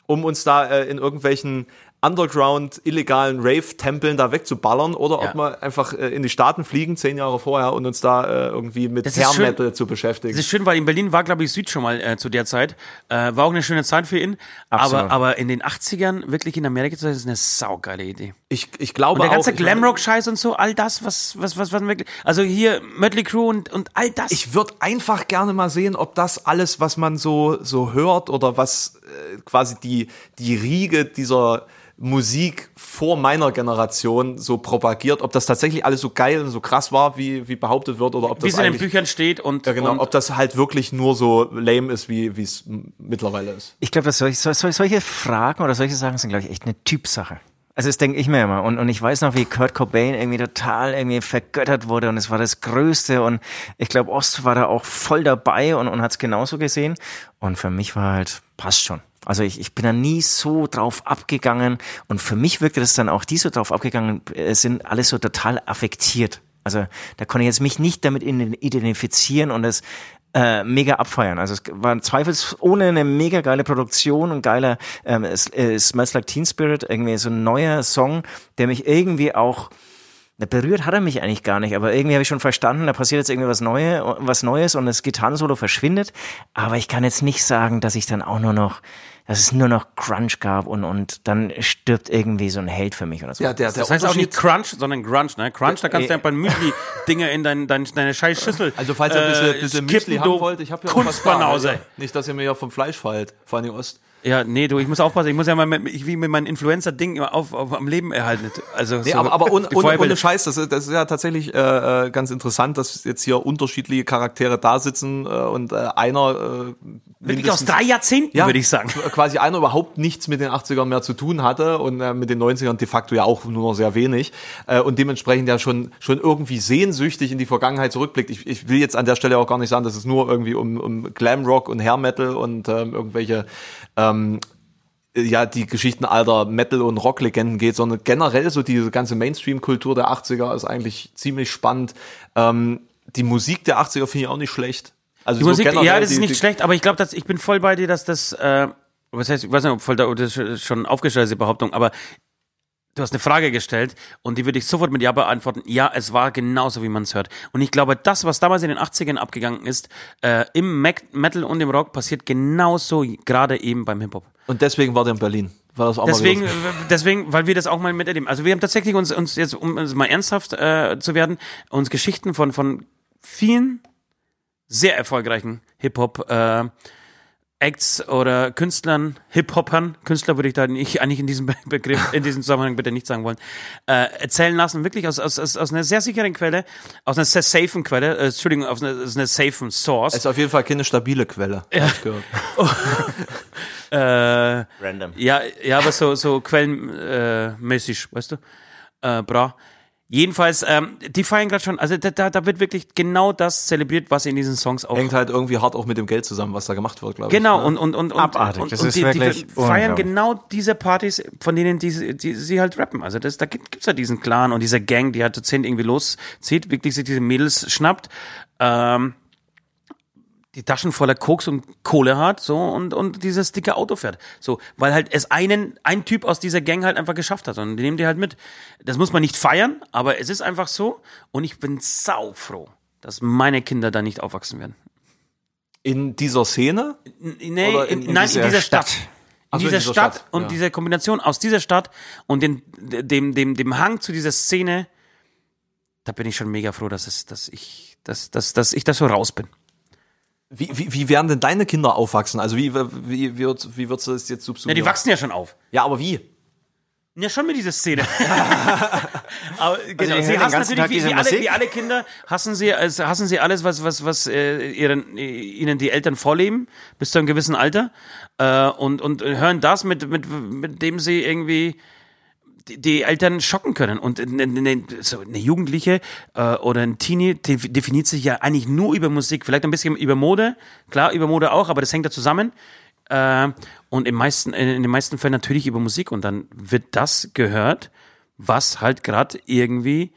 um uns da äh, in irgendwelchen Underground illegalen Rave-Tempeln da wegzuballern oder Ja. ob wir einfach äh, in die Staaten fliegen, zehn Jahre vorher, und uns da äh, irgendwie mit Das ist Hair schön. Metal zu beschäftigen. Das ist schön, weil in Berlin war, glaube ich, Süd schon mal äh, zu der Zeit. Äh, war auch eine schöne Zeit für ihn. Absolut. Aber, aber in den 80ern wirklich in Amerika zu sein, ist eine saugeile Idee. Ich, ich glaube Und der ganze Glamrock-Scheiß und so, all das, was, was, was, was wirklich, also hier Mötley Crew und, und all das. Ich würde einfach gerne mal sehen, ob das alles, was man so, so hört oder was äh, quasi die, die Riege dieser Musik vor meiner Generation so propagiert, ob das tatsächlich alles so geil und so krass war, wie, wie behauptet wird, oder ob wie das es in den Büchern steht und, ja, genau, und ob das halt wirklich nur so lame ist, wie wie es mittlerweile ist. Ich glaube, dass solche, sol- solche Fragen oder solche Sachen sind, glaube ich, echt eine Typsache. Also das denke ich mir immer. Und, und ich weiß noch, wie Kurt Cobain irgendwie total irgendwie vergöttert wurde und es war das Größte und ich glaube, Ost war da auch voll dabei und, und hat es genauso gesehen. Und für mich war halt, passt schon. Also ich, ich bin da nie so drauf abgegangen und für mich wirkte das dann auch, die so drauf abgegangen äh, sind, alles so total affektiert. Also da konnte ich jetzt mich nicht damit identifizieren und es äh, mega abfeiern. Also es war zweifelsohne eine mega geile Produktion und geiler ähm, es, äh, Smells Like Teen Spirit, irgendwie so ein neuer Song, der mich irgendwie auch berührt hat er mich eigentlich gar nicht, aber irgendwie habe ich schon verstanden, da passiert jetzt irgendwie was, Neue, was Neues und das Gitarrensolo verschwindet. Aber ich kann jetzt nicht sagen, dass ich dann auch nur noch, dass es nur noch Crunch gab und, und dann stirbt irgendwie so ein Held für mich oder so. Ja, der, der das heißt auch nicht Crunch, sondern Grunge, ne? Crunch, da kannst du Äh, ja ein paar Müsli-Dinge in dein, dein, deine scheiß Schüssel Also falls ihr ein bisschen, äh, bisschen Müsli du haben wollt, ich habe ja noch was da. Kunstbanause. Nicht, dass ihr mir ja vom Fleisch fallt, vor allem Ost. Ja, nee, du, ich muss aufpassen, ich muss ja mal mit, ich, wie mit meinem Influencer-Ding auf, auf, am Leben erhalten. Also, Nee, so, aber, aber ohne, die ohne, Scheiß, das ist, das ist ja tatsächlich äh, äh, ganz interessant, dass jetzt hier unterschiedliche Charaktere da sitzen äh, und äh, einer äh, Wirklich aus drei Jahrzehnten, ja, würde ich sagen. quasi einer überhaupt nichts mit den 80ern mehr zu tun hatte und äh, mit den 90ern de facto ja auch nur noch sehr wenig äh, und dementsprechend ja schon schon irgendwie sehnsüchtig in die Vergangenheit zurückblickt. Ich, ich will jetzt an der Stelle auch gar nicht sagen, dass es nur irgendwie um, um Glamrock und Hair Metal und ähm, irgendwelche ähm, ja, die Geschichten alter Metal- und Rock-Legenden geht, sondern generell so diese ganze Mainstream-Kultur der 80er ist eigentlich ziemlich spannend. Ähm, die Musik der 80er finde ich auch nicht schlecht. Also Die so Musik, generell ja, das ist die- nicht die, schlecht, aber ich glaube, dass ich bin voll bei dir, dass das, äh, was heißt, ich weiß nicht, ob voll da, das ist schon aufgestellt ist, die Behauptung, aber du hast eine Frage gestellt und die würde ich sofort mit Ja beantworten. Ja, es war genauso, wie man es hört. Und ich glaube, das, was damals in den 80ern abgegangen ist, äh, im Mac Metal und im Rock, passiert genauso gerade eben beim Hip-Hop. Und deswegen war der in Berlin. War das auch Deswegen, mal deswegen, weil wir das auch mal miterleben. Also wir haben tatsächlich uns, uns jetzt, um uns mal ernsthaft äh, zu werden, uns Geschichten von, von vielen sehr erfolgreichen Hip-Hop äh, Acts oder Künstlern, Hip-Hopern, Künstler würde ich da nicht, eigentlich in diesem Be- Begriff, in diesem Zusammenhang bitte nicht sagen wollen, äh, erzählen lassen, wirklich aus, aus, aus, aus einer sehr sicheren Quelle, aus einer sehr safen Quelle, äh, Entschuldigung, aus einer, aus einer safen Source. ist auf jeden Fall keine stabile Quelle. Ja. Hab ich gehört. äh, Random. Ja, ja, aber so, so quellenmäßig, äh, weißt du? Äh, bra. Jedenfalls, ähm, die feiern gerade schon, also da, da, da wird wirklich genau das zelebriert, was in diesen Songs auch. Hängt halt irgendwie hart auch mit dem Geld zusammen, was da gemacht wird, glaube Genau, ich. ne? und, und, und, und, Abartig, und, das und ist die, wirklich die feiern genau diese Partys, von denen die, die, die sie halt rappen. Also das, da gibt, gibt's ja diesen Clan und diese Gang, die halt zehn irgendwie loszieht, wirklich sich diese Mädels schnappt, ähm, die Taschen voller Koks und Kohle hat, so, und, und dieses dicke Auto fährt. So, weil halt es einen, ein Typ aus dieser Gang halt einfach geschafft hat und die nehmen die halt mit. Das muss man nicht feiern, aber es ist einfach so und ich bin saufroh, dass meine Kinder da nicht aufwachsen werden. In dieser Szene? Nee, Oder in, in- in nein, dieser in dieser Stadt. Stadt. In so, in dieser dieser Stadt, Stadt, und ja. diese Kombination aus dieser Stadt und den, dem, dem, dem Hang zu dieser Szene, da bin ich schon mega froh, dass es, dass ich, dass, dass, dass ich da so raus bin. Wie, wie, wie werden denn deine Kinder aufwachsen? Also wie, wie, wie, wird, wie würdest du das jetzt Ja, subsumieren? die wachsen ja schon auf. Ja, aber wie? Ja, schon mit dieser Szene. Aber genau, die hören sie hassen natürlich, wie, wie, alle, wie alle Kinder, hassen sie, also hassen sie alles, was, was, was äh, ihren, ihnen die Eltern vorleben, bis zu einem gewissen Alter. Äh, und, und hören das, mit, mit, mit dem sie irgendwie die, Eltern schocken können. Und eine, Jugendliche äh, oder ein Teenie def- definiert sich ja eigentlich nur über Musik, vielleicht ein bisschen über Mode, klar, über Mode auch, aber das hängt da zusammen. Äh, und im meisten, in den meisten Fällen natürlich über Musik. Und dann wird das gehört, was halt gerade irgendwie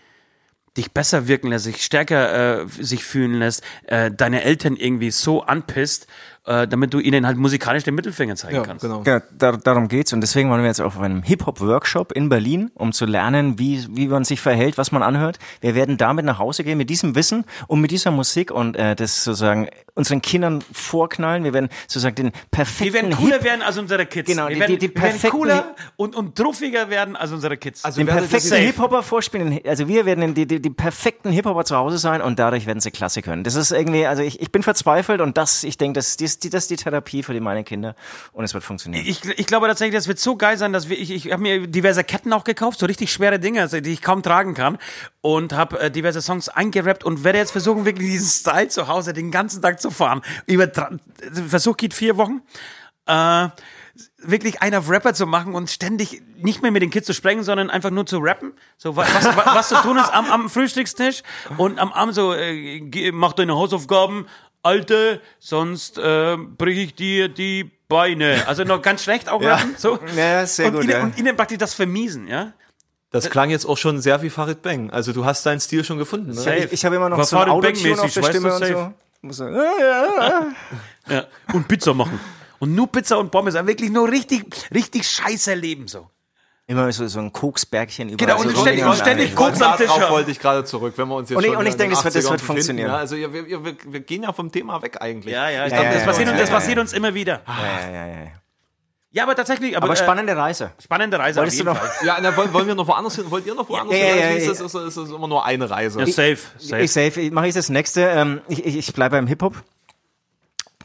dich besser wirken lässt, sich stärker äh, sich fühlen lässt, äh, deine Eltern irgendwie so anpisst, äh, damit du ihnen halt musikalisch den Mittelfinger zeigen Ja, kannst. genau. Ja, da, darum geht's und deswegen waren wir jetzt auf einem Hip-Hop-Workshop in Berlin, um zu lernen, wie, wie man sich verhält, was man anhört. Wir werden damit nach Hause gehen, mit diesem Wissen und mit dieser Musik und äh, das sozusagen unseren Kindern vorknallen. Wir werden sozusagen den perfekten Wir werden cooler Hip werden als unsere Kids. Genau, wir die- werden, die- die wir werden cooler und, und druffiger werden als unsere Kids. Also den perfekten die- Hip-Hopper vorspielen. Also wir werden die, die, die perfekten Hip-Hopper zu Hause sein und dadurch werden sie klasse können. Das ist irgendwie, also ich, ich bin verzweifelt und das, ich denke, das, das, das ist die Therapie für die meine Kinder und es wird funktionieren. ich, ich glaube tatsächlich, das wird so geil sein, dass wir, ich, ich habe mir diverse Ketten auch gekauft, so richtig schwere Dinge, also die ich kaum tragen kann und habe äh, diverse Songs eingerappt und werde jetzt versuchen, wirklich diesen Style zu Hause den ganzen Tag zu fahren. Über Versuch geht vier Wochen. Äh, wirklich einen auf Rapper zu machen und ständig nicht mehr mit den Kids zu sprechen, sondern einfach nur zu rappen. So was, was, was, zu tun ist am, am Frühstückstisch und am Abend so, äh, geh- mach deine Hausaufgaben, Alte, sonst äh, brich ich dir die Beine. Also noch ganz schlecht auch rappen. So. Ja, sehr und gut, Ihnen, ja. Und ihnen praktisch das vermiesen, ja. Das klang jetzt auch schon sehr wie Farid Bang. Also du hast deinen Stil schon gefunden. Ne? Ich, ich habe immer noch War so ein Farid Autotune Bang-mäßig, auf der Stimme und safe. so. Muss so, ja, ja, ja. ja. Und Pizza machen. Und nur Pizza und Pommes. Aber wirklich nur richtig, richtig scheiße Leben so. Immer so, so ein Koksbergchen über Genau, und ständig- und ständig Koks am Tisch Darauf wollte ich gerade zurück, wenn wir uns jetzt Und ich- schon und ich denke, den das wird- das 80ern wird funktionieren. Ja, also wir, wir, wir, wir gehen ja vom Thema weg eigentlich. Ja, ja. Ich Ja, glaube, ja, das, passiert, ja, uns- ja, das ja, passiert ja. uns immer wieder. Ja, ja, ja, ja. Ja, aber tatsächlich. Aber, Aber äh, spannende Reise. spannende Reise. Wolltest auf du noch? Fall. Ja, na, wollen, wollen wir noch woanders hin? Wollt ihr noch woanders Ja, hin? ja, ja, ist, ja. das, ist, das, ist das immer nur eine Reise? Ja, safe. safe. Ich safe, mache ich das nächste. Ähm, ich ich, ich bleibe beim Hip-Hop.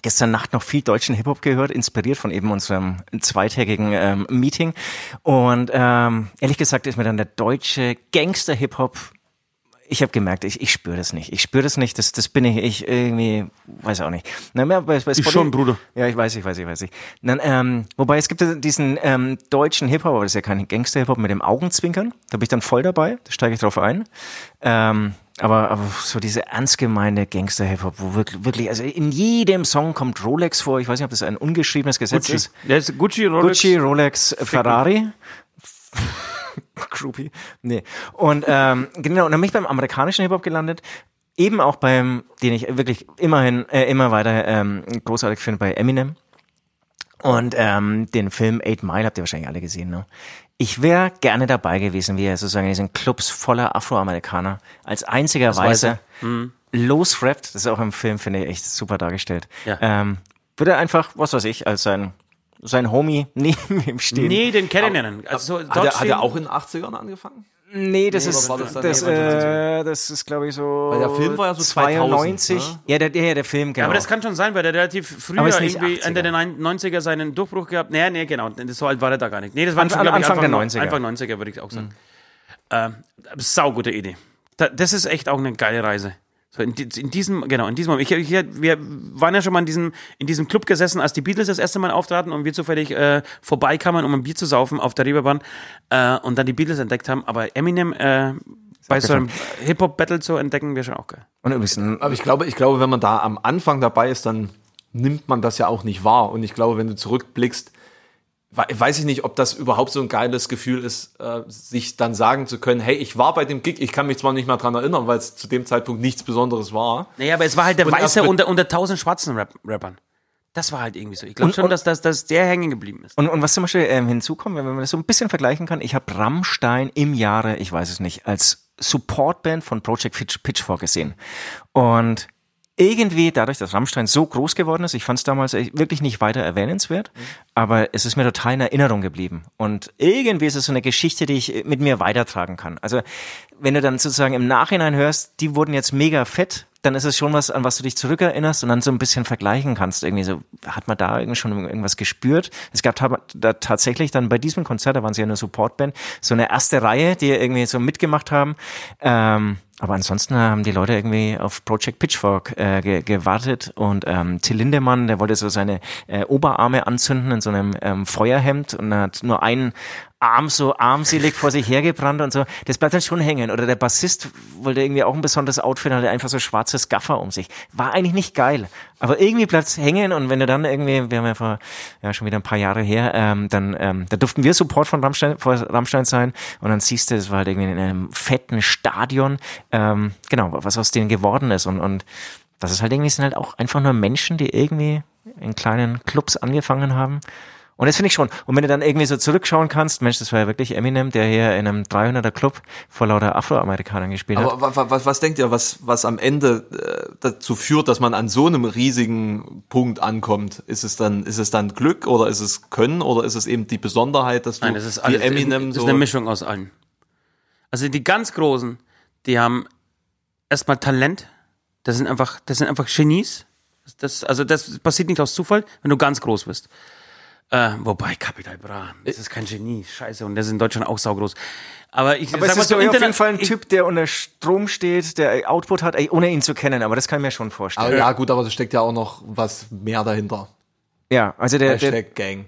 Gestern Nacht noch viel deutschen Hip-Hop gehört, inspiriert von eben unserem zweitägigen ähm, Meeting. Und ähm, ehrlich gesagt ist mir dann der deutsche Gangster-Hip-Hop ich habe gemerkt, ich, ich spüre das nicht. Ich spüre das nicht. Das, das bin ich, ich irgendwie, weiß auch nicht. Na, bei, bei Spotify- schon, Bruder. Ja, ich weiß, ich weiß, ich weiß. Ich. Dann, ähm, wobei es gibt diesen ähm, deutschen Hip-Hop, aber das ist ja kein Gangster-Hip-Hop mit dem Augenzwinkern. Da bin ich dann voll dabei. Da steige ich drauf ein. Ähm, aber, aber so diese ernst gemeine Gangster-Hip-Hop, wo wirklich, wirklich, also in jedem Song kommt Rolex vor. Ich weiß nicht, ob das ein ungeschriebenes Gesetz Gucci. ist. Ist Gucci, Rolex. Gucci, Rolex, Ferrari. Groupie. Nee. Und ähm, genau, und dann bin ich beim amerikanischen Hip-Hop gelandet. Eben auch beim, den ich wirklich immerhin äh, immer weiter ähm, großartig finde, bei Eminem. Und ähm, den Film Eight Mile habt ihr wahrscheinlich alle gesehen, ne? Ich wäre gerne dabei gewesen, wie er sozusagen in diesen Clubs voller Afroamerikaner als einziger Weißer losrappt. Das ist auch im Film, finde ich, echt super dargestellt. Ja. Ähm, würde er einfach, was weiß ich, als sein, sein Homie neben ihm stehen. Nee, den kennenlernen. Also, so Hat er, dort hat er auch in den 80ern angefangen? Nee, das Nee, ist, das das, äh, das ist, glaube ich, so. Weil der Film war ja so 92. 2000, ne? Ja, der, der, der Film, genau. Ja, aber das kann schon sein, weil der relativ nicht irgendwie 80er. Ende der 90er seinen Durchbruch gehabt. Nee, nee, genau. So alt war er da gar nicht. Nee, das war Anfang- schon, glaub ich, Anfang der Anfang, 90er. Anfang 90er, würde ich auch sagen. Ähm, saugute Idee. Da, das ist echt auch eine geile Reise. So in, in diesem, genau, in diesem Moment. Ich, ich, wir waren ja schon mal in diesem, in diesem Club gesessen, als die Beatles das erste Mal auftraten und wir zufällig äh, vorbeikamen, um ein Bier zu saufen auf der Reeperbahn äh, und dann die Beatles entdeckt haben. Aber Eminem äh, bei so einem Hip-Hop-Battle zu entdecken, wäre schon auch geil. Und ein- Aber ich glaube, ich glaube, wenn man da am Anfang dabei ist, dann nimmt man das ja auch nicht wahr. Und ich glaube, wenn du zurückblickst, weiß ich nicht, ob das überhaupt so ein geiles Gefühl ist, äh, sich dann sagen zu können, hey, ich war bei dem Gig, ich kann mich zwar nicht mehr dran erinnern, weil es zu dem Zeitpunkt nichts Besonderes war. Naja, aber es war halt der Und Weiße unter, unter tausend schwarzen Rap Rappern. Das war halt irgendwie so. Ich glaube Und- schon, und- dass, dass, dass der hängen geblieben ist. und, und was zum Beispiel ähm, hinzukommt, wenn man das so ein bisschen vergleichen kann, ich habe Rammstein im Jahre, ich weiß es nicht, als Supportband von Project Pitch, Pitchfork gesehen. Und irgendwie, dadurch, dass Rammstein so groß geworden ist, ich fand es damals wirklich nicht weiter erwähnenswert, aber es ist mir total in Erinnerung geblieben. Und irgendwie ist es so eine Geschichte, die ich mit mir weitertragen kann. Also wenn du dann sozusagen im Nachhinein hörst, die wurden jetzt mega fett, dann ist es schon was, an was du dich zurückerinnerst und dann so ein bisschen vergleichen kannst. Irgendwie so, hat man da irgendwie schon irgendwas gespürt? Es gab da tatsächlich dann bei diesem Konzert, da waren sie ja eine Supportband, so eine erste Reihe, die irgendwie so mitgemacht haben. Ähm, aber ansonsten haben die Leute irgendwie auf Project Pitchfork äh, ge gewartet und ähm, Till Lindemann, der wollte so seine äh, Oberarme anzünden in so einem ähm, Feuerhemd und hat nur ein, Arm so armselig vor sich hergebrannt und so. Das bleibt dann schon hängen. Oder der Bassist wollte irgendwie auch ein besonderes Outfit, hatte einfach so schwarzes Gaffer um sich. War eigentlich nicht geil. Aber irgendwie bleibt's hängen und wenn du dann irgendwie, wir haben ja vor, ja schon wieder ein paar Jahre her, ähm, dann, ähm, da durften wir Support von Rammstein, vor Rammstein sein und dann siehst du, es war halt irgendwie in einem fetten Stadion, ähm, genau, was aus denen geworden ist und, und das ist halt irgendwie, sind halt auch einfach nur Menschen, die irgendwie in kleinen Clubs angefangen haben. Und das finde ich schon. Und wenn du dann irgendwie so zurückschauen kannst, Mensch, das war ja wirklich Eminem, der hier in einem 300er Club vor lauter Afroamerikanern gespielt hat. Aber wa- wa- was, was denkt ihr, was, was am Ende äh, dazu führt, dass man an so einem riesigen Punkt ankommt? Ist es dann, ist es dann Glück oder ist es Können oder ist es eben die Besonderheit, dass du Nein, das ist wie alles, Eminem das ist so eine Mischung aus allen. Also die ganz Großen, die haben erstmal Talent. Das sind einfach, das sind einfach Genies. Das, das, also das passiert nicht aus Zufall, wenn du ganz groß bist. Äh, wobei, Capital Bra, das ist kein Genie, scheiße, und der ist in Deutschland auch saugroß. Aber ich Aber sag es mal ist so, doch auf jeden Fall ein ich- Typ, der unter Strom steht, der Output hat, ey, ohne ihn zu kennen, aber das kann ich mir schon vorstellen. Aber ja, gut, aber da steckt ja auch noch was mehr dahinter. ja, also der, der, Hashtag Gang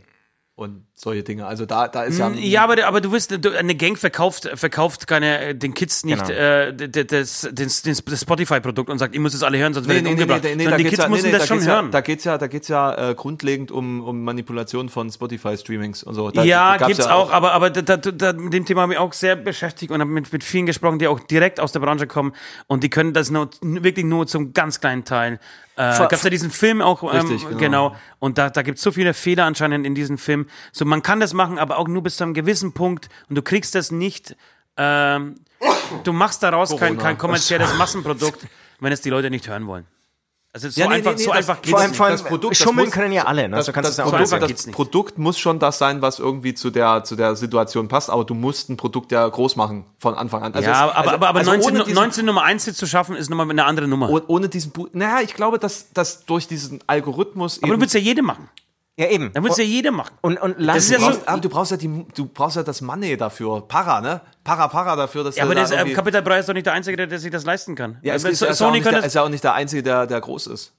und solche Dinge. Also da, da ist ja. Ja, aber, aber du wirst, eine Gang verkauft, verkauft keine, äh, den Kids nicht Genau. äh, das, das, das, das Spotify-Produkt und sagt, ihr müsst es alle hören, sonst Nee, werdet nee, ihr nee, umgebracht. nee, nee, da die Kids ja, müssen nee, nee, das da schon hören. Ja, da geht's ja, da geht's ja äh, grundlegend um, um Manipulation von Spotify-Streamings und so. Da, ja, gibt's ja auch, aber, aber da, da, da, mit dem Thema habe ich auch sehr beschäftigt und habe mit, mit vielen gesprochen, die auch direkt aus der Branche kommen und die können das nur, wirklich nur zum ganz kleinen Teil. Äh, Vor- gab's ja diesen Film auch, ähm, Richtig, genau. genau. Und da, da gibt's so viele Fehler anscheinend in diesem Film. So, man kann das machen, aber auch nur bis zu einem gewissen Punkt und du kriegst das nicht, ähm, du machst daraus kein, kein kommerzielles Massenprodukt, wenn es die Leute nicht hören wollen. Also so Ja, nee, einfach, nee, nee, so das- einfach vor geht's vor allem, nicht. vor allem Das Produkt, das schummeln muss- können ja alle, ne? Das, so kannst du das, auch Produkt, einfach das. Produkt muss schon das sein, was irgendwie zu der, zu der Situation passt, aber du musst ein Produkt ja groß machen von Anfang an. Also ja, es- aber, also- aber, aber also 19, ohne diesen- 19 Nummer 1 zu schaffen, ist nochmal eine andere Nummer. oh- ohne diesen, naja, ich glaube, dass, dass durch diesen Algorithmus aber du willst ja jede machen. Ja, eben. Dann willst du ja jede machen. Und, und Das ja du so- brauchst, aber du brauchst ja die, du brauchst ja das Money dafür, Para, ne? Para, Para dafür, dass Ja, aber da äh, irgendwie- Capital Bra ist doch nicht der Einzige, der, der sich das leisten kann. ja, es Aber ist, ja- ist, ja auch Sony der, das. ist ja auch nicht der Einzige, der, der groß ist.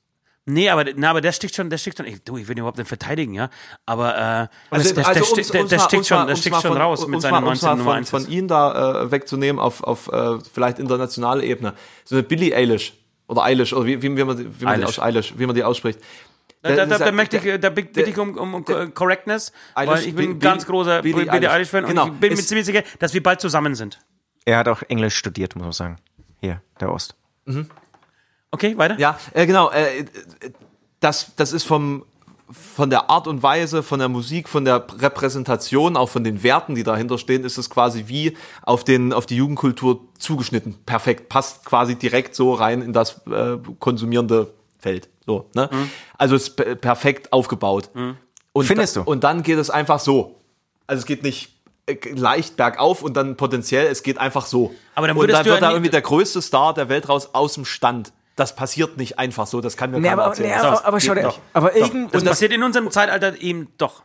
Nee, aber, na, aber der sticht schon, der sticht schon. Ich, du, ich will ihn überhaupt nicht verteidigen, ja. Aber äh, Also, der, der, der, sticht- der, um's der sticht um's schon, der sticht schon von- raus mit seinen mal- um's 19 mal Nummer von, 1. von ihm da äh, wegzunehmen auf, auf äh, vielleicht internationale Ebene. So eine Billie Eilish oder Eilish oder wie, wie, wie man, die- wie man die Eilish. aus, Eilish, wie man die ausspricht. Da, da, da, da möchte ich, da bitte ich um, um, Correctness, weil ich bin ein ganz großer Billie Billie Eilish. Eilish-Fan Genau. und ich bin mir ziemlich sicher, dass wir bald zusammen sind. Er hat auch Englisch studiert, muss man sagen. Hier, der Ost. Okay, weiter? Ja, äh, genau. Äh, das, das ist vom, von der Art und Weise, von der Musik, von der Repräsentation, auch von den Werten, die dahinter stehen, ist es quasi wie auf, den, auf die Jugendkultur zugeschnitten. Perfekt. Passt quasi direkt so rein in das äh, konsumierende Feld. So, ne? Also es ist pe- perfekt aufgebaut. Und Findest du? Und dann geht es einfach so. Also es geht nicht äh, leicht bergauf und dann potenziell, es geht einfach so. Aber dann und dann du wird da irgendwie der größte Star der Welt raus aus dem Stand. Das passiert nicht einfach so, das kann mir Nee, keiner aber, erzählen. nee, aber, aber schau dir, nicht. aber irgend, Das und das, passiert in unserem Zeitalter eben doch.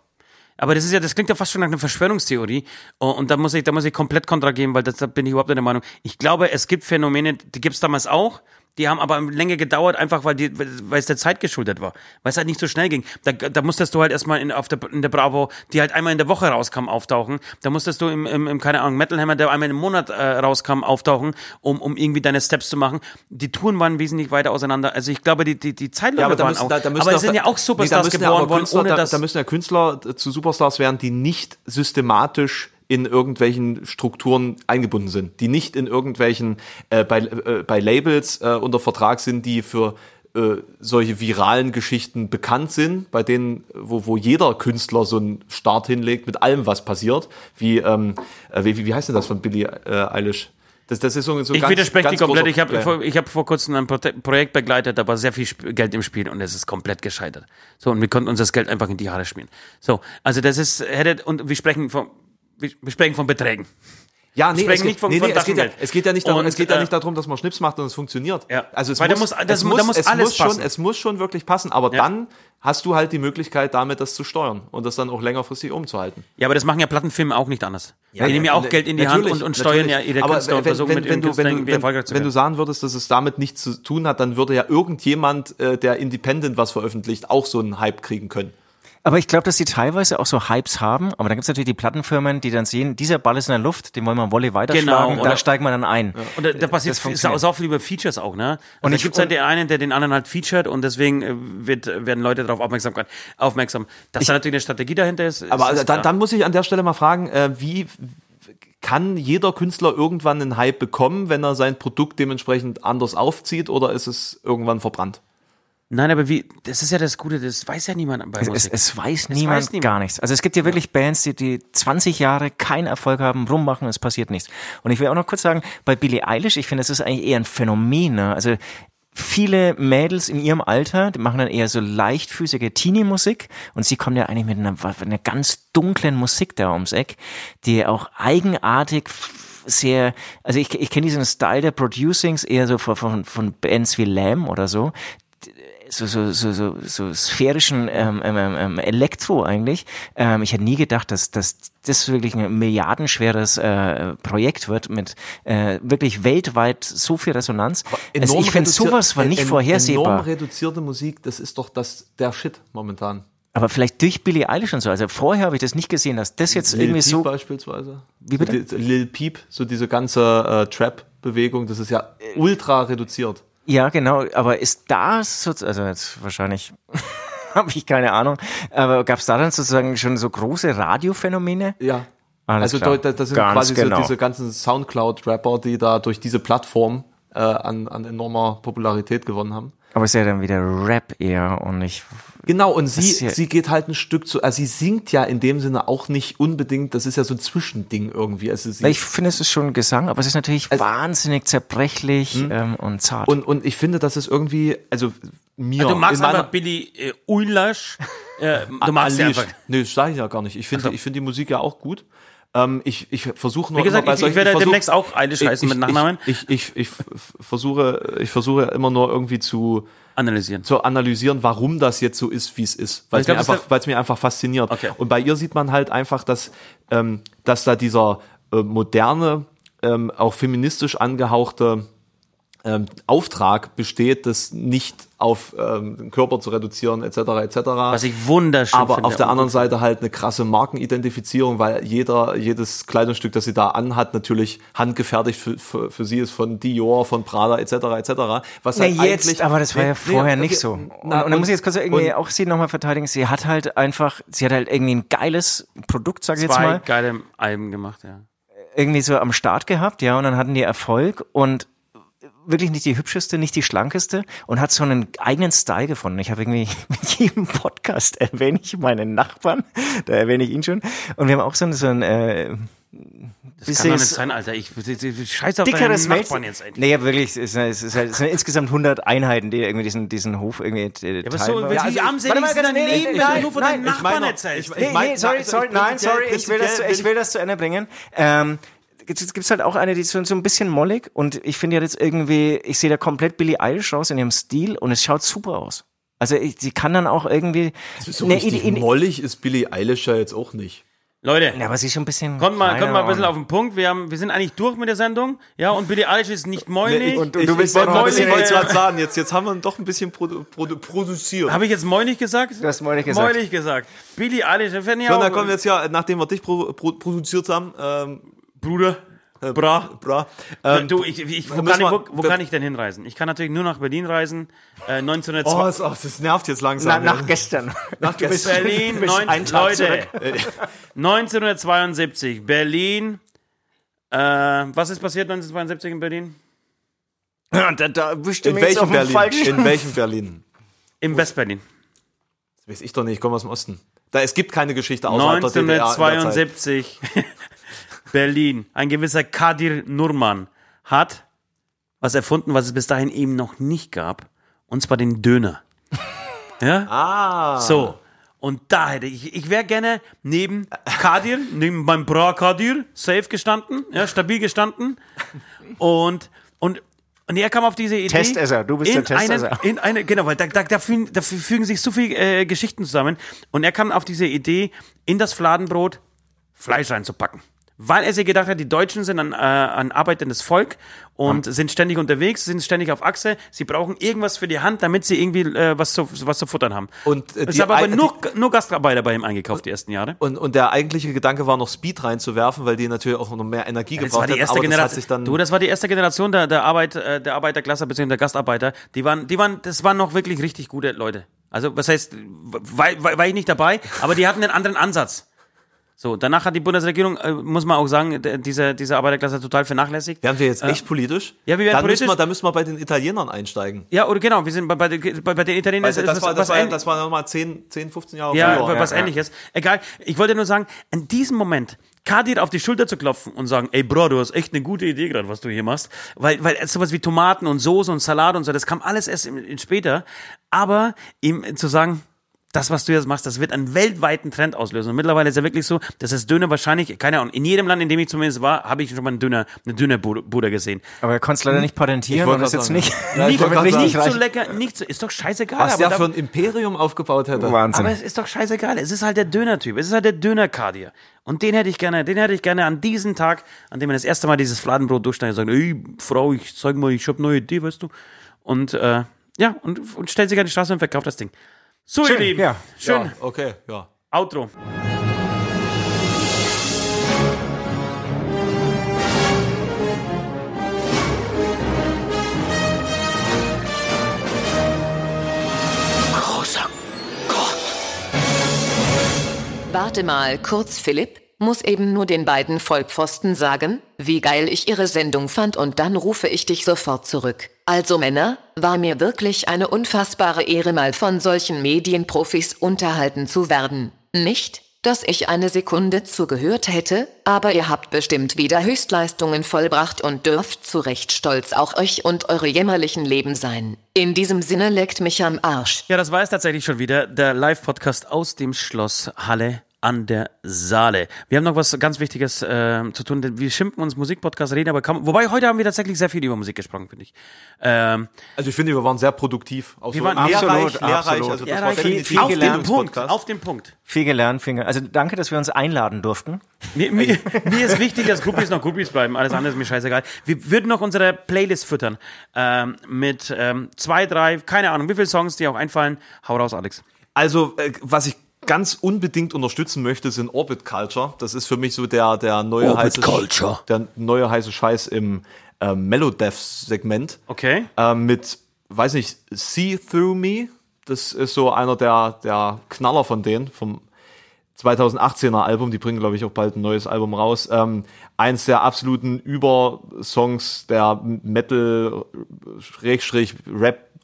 Aber das ist ja, das klingt ja fast schon nach einer Verschwörungstheorie. Und, und da muss ich, da muss ich komplett kontra geben, weil das, da bin ich überhaupt nicht der Meinung. Ich glaube, es gibt Phänomene, die gibt's damals auch. Die haben aber länger gedauert, einfach weil, die, weil es der Zeit geschuldet war. Weil es halt nicht so schnell ging. Da, da musstest du halt erstmal in, auf der, in der Bravo, die halt einmal in der Woche rauskam, auftauchen. Da musstest du im, im, im keine Ahnung, Metal Hammer, der einmal im Monat äh, rauskam, auftauchen, um, um irgendwie deine Steps zu machen. Die Touren waren wesentlich weiter auseinander. Also ich glaube, die, die, die Zeitläufe Ja, waren müssen, auch. da, da aber es sind ja auch nee, Superstars ja geboren aber worden, Künstler, ohne da, dass. da müssen ja Künstler zu Superstars werden, die nicht systematisch in irgendwelchen Strukturen eingebunden sind, die nicht in irgendwelchen äh, bei, äh, bei Labels äh, unter Vertrag sind, die für äh, solche viralen Geschichten bekannt sind, bei denen, wo, wo jeder Künstler so einen Start hinlegt mit allem, was passiert, wie, ähm, äh, wie, wie heißt denn das von Billie äh, Eilish? Das, das ist so, so ich ganz, widerspreche ganz komplett. großer Ich habe vor, ich hab vor kurzem ein Projekt begleitet, da war sehr viel Geld im Spiel und es ist komplett gescheitert. So, und wir konnten uns das Geld einfach in die Haare spielen. So, also das ist, hätte, und wir sprechen von, wir sprechen von Beträgen. Ja, nee, es geht, nicht von- nee, von nee, es, geht ja, es geht ja nicht darum, Und, es geht ja äh, nicht darum, dass man Schnips macht und es funktioniert. Ja. Also es Weil da muss, muss- das- es muss, da muss es alles muss schon, passen. es muss schon wirklich passen, aber Ja. dann hast du halt die Möglichkeit, damit das zu steuern und das dann auch längerfristig umzuhalten. Ja, aber das machen ja Plattenfirmen auch nicht anders. die nehmen ja auch Geld in die Hand und, und steuern ja ihre aber Künstler und wenn, versuchen wenn, wenn du, wenn, wenn, zu wenn du sagen würdest, dass es damit nichts zu tun hat, dann würde ja irgendjemand, äh, der Independent was veröffentlicht, auch so einen Hype kriegen können. Aber ich glaube, dass die teilweise auch so Hypes haben. Aber dann gibt's natürlich die Plattenfirmen, die dann sehen, dieser Ball ist in der Luft, den wollen wir Volley weiterschlagen. Genau, da oder- steigen wir dann ein. Und da, da passiert auch viel über Features auch, ne? Und Und da ich- gibt's halt den einen, der den anderen halt featured und deswegen äh, wird, werden Leute darauf aufmerksam. aufmerksam. Dass da natürlich eine Strategie dahinter ist. Aber ist, also, dann, dann muss ich an der Stelle mal fragen, äh, wie kann jeder Künstler irgendwann einen Hype bekommen, wenn er sein Produkt dementsprechend anders aufzieht oder ist es irgendwann verbrannt? Nein, aber wie, das ist ja das Gute, das weiß ja niemand bei Es, Musik. es weiß niemand weiß niemand. gar nichts. Also es gibt ja wirklich Bands, die, die 20 Jahre keinen Erfolg haben, rummachen, es passiert nichts. Und ich will auch noch kurz sagen, bei Billie Eilish, ich finde, das ist eigentlich eher ein Phänomen. Ne? Also viele Mädels in ihrem Alter, die machen dann eher so leichtfüßige Teenie-Musik und sie kommt ja eigentlich mit einer, einer ganz dunklen Musik da ums Eck, die auch eigenartig sehr, also ich, ich kenne diesen Style der Producings eher so von, von, von Bands wie Lamb oder so, so, so, so, so, so sphärischen ähm, ähm, ähm, Elektro eigentlich. Ähm, ich hätte nie gedacht, dass, dass das wirklich ein milliardenschweres äh, Projekt wird mit äh, wirklich weltweit so viel Resonanz. Also ich finde, sowas war nicht en- vorhersehbar. Enorm reduzierte Musik, das ist doch das, der Shit momentan. Aber vielleicht durch Billie Eilish und so. Also vorher habe ich das nicht gesehen, dass das jetzt Lil irgendwie Peep so. beispielsweise. Wie bitte? So die, Lil Peep, so diese ganze äh, Trap-Bewegung, das ist ja ultra reduziert. Ja, genau. Aber ist das so, also jetzt wahrscheinlich habe ich keine Ahnung. Aber gab es da dann sozusagen schon so große Radiophänomene? Ja. Alles also klar. da- das sind Ganz quasi genau. so diese ganzen Soundcloud-Rapper, die da durch diese Plattform äh, an, an enormer Popularität gewonnen haben. Aber ist ja dann wieder Rap eher und nicht. Genau, und sie, ja- sie geht halt ein Stück zu, also sie singt ja in dem Sinne auch nicht unbedingt, das ist ja so ein Zwischending irgendwie. Also sie, Ich finde, es ist schon Gesang, aber es ist natürlich wahnsinnig zerbrechlich ähm, und zart. und, und ich finde, dass es irgendwie, also mir. du magst in meiner- einfach Billy äh, Eilish. Äh, du magst sie einfach. Nee, das sage ich ja gar nicht. Ich finde, ich finde die Musik ja auch gut. Ähm, ich, ich versuche nur Wie gesagt, ich- ich werde versuch- demnächst auch Eilish heißen mit Nachnamen. Ich, ich, ich, ich versuche, ich versuche immer nur irgendwie zu, Analysieren. zu analysieren, warum das jetzt so ist, wie es ist, weil Ich es mir einfach, weil es mir einfach fasziniert. Okay. Und bei ihr sieht man halt einfach, dass, ähm, dass da dieser äh, moderne, ähm, auch feministisch angehauchte ähm, Auftrag besteht, das nicht auf ähm, den Körper zu reduzieren, etc. etc. Was ich wunderschön aber finde. auf der anderen Seite halt eine krasse Markenidentifizierung, weil jeder, jedes Kleidungsstück, das sie da anhat, natürlich handgefertigt für, für, für sie ist von Dior, von Prada etc. etc. Was Na halt jetzt, eigentlich, aber das war Nee, ja nee, vorher okay. nicht so. Und, Na, und dann muss ich jetzt kurz irgendwie und- auch sie nochmal verteidigen. Sie hat halt einfach, sie hat halt irgendwie ein geiles Produkt, sag ich jetzt zwei mal, geile Alben gemacht, ja. irgendwie so am Start gehabt, ja, und dann hatten die Erfolg und wirklich nicht die hübscheste, nicht die schlankeste und hat so einen eigenen Style gefunden. Ich habe irgendwie mit jedem Podcast erwähne ich meinen Nachbarn, da erwähne ich ihn schon. Und wir haben auch so ein, so ein äh, Das kann doch nicht sein, Alter. Ich, ich, ich scheiße auf deinen dickeres Nachbarn jetzt endlich. Nee, ja, wirklich, es, es, ist halt, es sind insgesamt 100 Einheiten, die irgendwie diesen, diesen Hof irgendwie äh, Ja, aber so, wenn Ja, sie also- armselig sind, dann nee, leben, wenn du nur von nein, deinen Nachbarn erzählst. ich- Nee, mein- nee, sorry, sorry, nein, sorry, ich will, das zu, ich will das zu Ende bringen. Ähm, jetzt gibt's halt auch eine, die ist so so ein bisschen mollig und ich finde ja jetzt irgendwie, ich sehe da komplett Billie Eilish raus in ihrem Stil und es schaut super aus. Also ich, sie kann dann auch irgendwie, So ne, richtig in, in, mollig ist Billie Eilish ja jetzt auch nicht. Leute, ja, aber sie ist schon ein bisschen kommt mal, kommt mal ein bisschen auf den Punkt. Wir, haben, wir sind eigentlich durch mit der Sendung. Ja, und Billie Eilish ist nicht mäulig. und- ich, du willst wollte auch noch bisschen- wollte gerade sagen, jetzt, jetzt haben wir doch ein bisschen produ produ produziert. Habe ich jetzt mäulig gesagt? Du hast mäulig gesagt. Mäulig gesagt. Billie Eilish, ich so, auch... dann kommen wir jetzt ja, nachdem wir dich pro, pro, produziert haben, ähm, Bruder, bra. bra, ähm, du, ich, ich, wo, kann ich, wo, wo kann ich denn hinreisen? Ich kann natürlich nur nach Berlin reisen. Äh, 1902. oh, das, ach, das nervt jetzt Na, langsam. nach gestern. nach Du bist- Berlin, du neun, Leute, zurück. 1972, Berlin. Äh, was ist passiert 1972 in Berlin? da, da bestimmt in welchem dem Berlin? falschen. In welchem Berlin? Im Westberlin. Das weiß ich doch nicht, ich komme aus dem Osten. Da, es gibt keine Geschichte außerhalb der DDR. in der Zeit. 1972, Berlin. Ein gewisser Kadir Nurman hat was erfunden, was es bis dahin eben noch nicht gab. Und zwar den Döner. Ja? Ah. So. Und da hätte ich, ich wäre gerne neben Kadir, neben meinem Bra Kadir, safe gestanden, ja, stabil gestanden. Und, und, und er kam auf diese Idee. Testesser, du bist in der Testesser. Einen, in eine, genau, weil da, da, da, fügen, da fügen sich so viele äh, Geschichten zusammen. Und er kam auf diese Idee, in das Fladenbrot Fleisch reinzupacken. Weil er sich gedacht hat, die Deutschen sind ein, äh, ein arbeitendes Volk und sind ständig unterwegs, sind ständig auf Achse. Sie brauchen irgendwas für die Hand, damit sie irgendwie äh, was, zu, was zu futtern haben. Und, äh, es haben aber nur, nur Gastarbeiter bei ihm eingekauft die ersten Jahre. Und, und der eigentliche Gedanke war noch Speed reinzuwerfen, weil die natürlich auch noch mehr Energie Das gebraucht war die erste das Generation. sich dann Du, das war die erste Generation der, der Arbeit, äh, der Arbeiterklasse bzw. der Gastarbeiter. Die waren, die waren, das waren noch wirklich richtig gute Leute. Also was heißt, war, war, war ich nicht dabei, aber die hatten einen anderen Ansatz. So, danach hat die Bundesregierung, äh, muss man auch sagen, diese, diese Arbeiterklasse total vernachlässigt. Wären wir jetzt Äh, echt politisch? ja, wir wären dann politisch. Müssen wir, da müssen wir bei den Italienern einsteigen. Ja, oder genau, wir sind bei, bei, den- bei, den Italienern. Weißt ist das, es war, was das, war, das war nochmal 10, 10, 15 Jahre Ja, früher. was ähnliches. Egal. Ich wollte nur sagen, in diesem Moment Kadir auf die Schulter zu klopfen und sagen, ey Bro, du hast echt eine gute Idee gerade, was du hier machst. Weil, weil sowas wie Tomaten und Soße und Salat und so, das kam alles erst in, in später. Aber ihm zu sagen, das, was du jetzt machst, das wird einen weltweiten Trend auslösen. Und mittlerweile ist ja wirklich so, dass das Döner wahrscheinlich, keine Ahnung, in jedem Land, in dem ich zumindest war, habe ich schon mal einen Döner, eine Dönerbude gesehen. Aber er konnte es leider nicht patentieren Ich wollte und ist grad jetzt sagen. nicht. Ja, ich nicht, nicht sagen. so lecker, nicht so, ist doch scheißegal. Was aber der da- für ein Imperium aufgebaut hätte. Wahnsinn. aber es ist doch scheißegal. Es ist halt der Döner-Typ. Es ist halt der Döner-Kadier. Und den hätte ich gerne, den hätte ich gerne an diesem Tag, an dem man das erste Mal dieses Fladenbrot durchschneidet und sagt, ey, Frau, ich zeig mal, ich hab eine neue Idee, weißt du? Und, äh, ja, und, und stellt sich an die Straße und verkauft das Ding. So, Schön, ihr Lieben. ja. Schön. Ja, okay, ja. Outro. Großer Gott. Warte mal kurz, Philipp, muss eben nur den beiden Vollpfosten sagen, wie geil ich ihre Sendung fand und dann rufe ich dich sofort zurück. Also Männer, war mir wirklich eine unfassbare Ehre mal von solchen Medienprofis unterhalten zu werden. Nicht, dass ich eine Sekunde zugehört hätte, aber ihr habt bestimmt wieder Höchstleistungen vollbracht und dürft zu Recht stolz auf euch und eure jämmerlichen Leben sein. In diesem Sinne leckt mich am Arsch. Ja, das war es tatsächlich schon wieder. Der Live-Podcast aus dem Schloss Halle an der Saale. Wir haben noch was ganz Wichtiges äh, zu tun. denn Wir schimpfen uns Musikpodcast reden, aber kaum, wobei heute haben wir tatsächlich sehr viel über Musik gesprochen, finde ich. Ähm, Also ich finde, wir waren sehr produktiv. Auch Wir so waren lehrreich, absolut, lehrreich. absolut. Also das war viel, viel auf ein den gelernt. Punkt, auf den Punkt. Viel gelernt, Finger. Also danke, dass wir uns einladen durften. Mir, mir, mir ist wichtig, dass Groupies noch Groupies bleiben. Alles andere ist mir scheißegal. Wir würden noch unsere Playlist füttern ähm, mit ähm, zwei, drei, keine Ahnung, wie viele Songs dir auch einfallen. Hau raus, Alex. Also, äh, was ich ganz unbedingt unterstützen möchte, sind Orbit Culture. Das ist für mich so der, der neue Orbit heiße Culture. der neue heiße Scheiß im äh, Melodeath-Segment. Okay. Ähm, mit, weiß nicht, See Through Me. Das ist so einer der, der Knaller von denen, vom 2018er Album. Die bringen, glaube ich, auch bald ein neues Album raus. Ähm, eins der absoluten Übersongs der Metal-Rap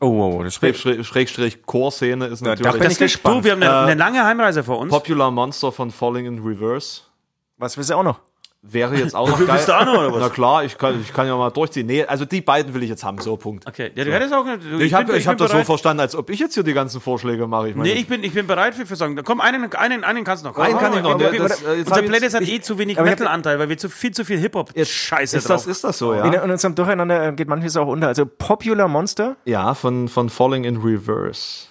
Oh, oh, das wird. Schrägstrich Chorszene ist da natürlich bin Das ich gespannt. du, wir haben eine, eine lange Heimreise vor uns. Popular Monster von Falling in Reverse. Was willst du auch noch? Wäre jetzt auch noch geil. Auch noch, oder was? Na klar, ich kann, ich kann ja mal durchziehen. Nee, also die beiden will ich jetzt haben, so Punkt. Okay, ja, du hättest auch. Du, Ich habe ich hab bin das so verstanden, als ob ich jetzt hier die ganzen Vorschläge mache. Ich meine, Nee, ich bin, ich bin bereit für, für Sagen. Komm, einen, einen, einen kannst du noch. Komm, Einen kann ich noch. mal. Der- Wir- das, äh, Unser hab Playlist hat eh zu wenig hab- Metal-Anteil, weil wir zu viel zu viel Hip-Hop-Scheiße ist, drauf das, ist das so, ja? In, in unserem Durcheinander äh, geht manches auch unter. Also Popular Monster. Ja, von, von Falling in Reverse.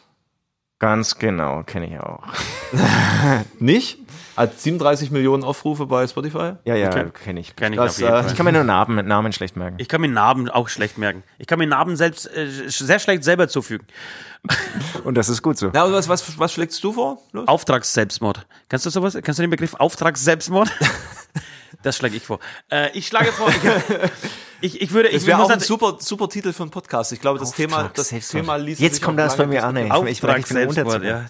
Ganz genau, kenne ich auch. Nicht? Hat 37 Millionen Aufrufe bei Spotify? Ja, ja, Okay. kenne ich. Kenn ich Das, äh. Ich kann mir nur Namen Namen schlecht merken. Ich kann mir Narben auch schlecht merken. Ich kann mir Narben selbst äh, sehr schlecht selber zufügen. Und das ist gut so. Ja, und was, was, was schlägst du vor? Los. Auftragsselbstmord. Kannst du sowas? Kannst du den Begriff Auftragsselbstmord? das schlage ich vor. Äh, ich schlage vor. Ich, ich, ich würde. Ich Das wäre auch ein nat- super, super Titel für einen Podcast. Ich glaube, das Thema, das Selbstmord. Thema liest Jetzt sich kommt das bei mir an. Ey. Ich, ich, ich bin Unterzimmer. ja.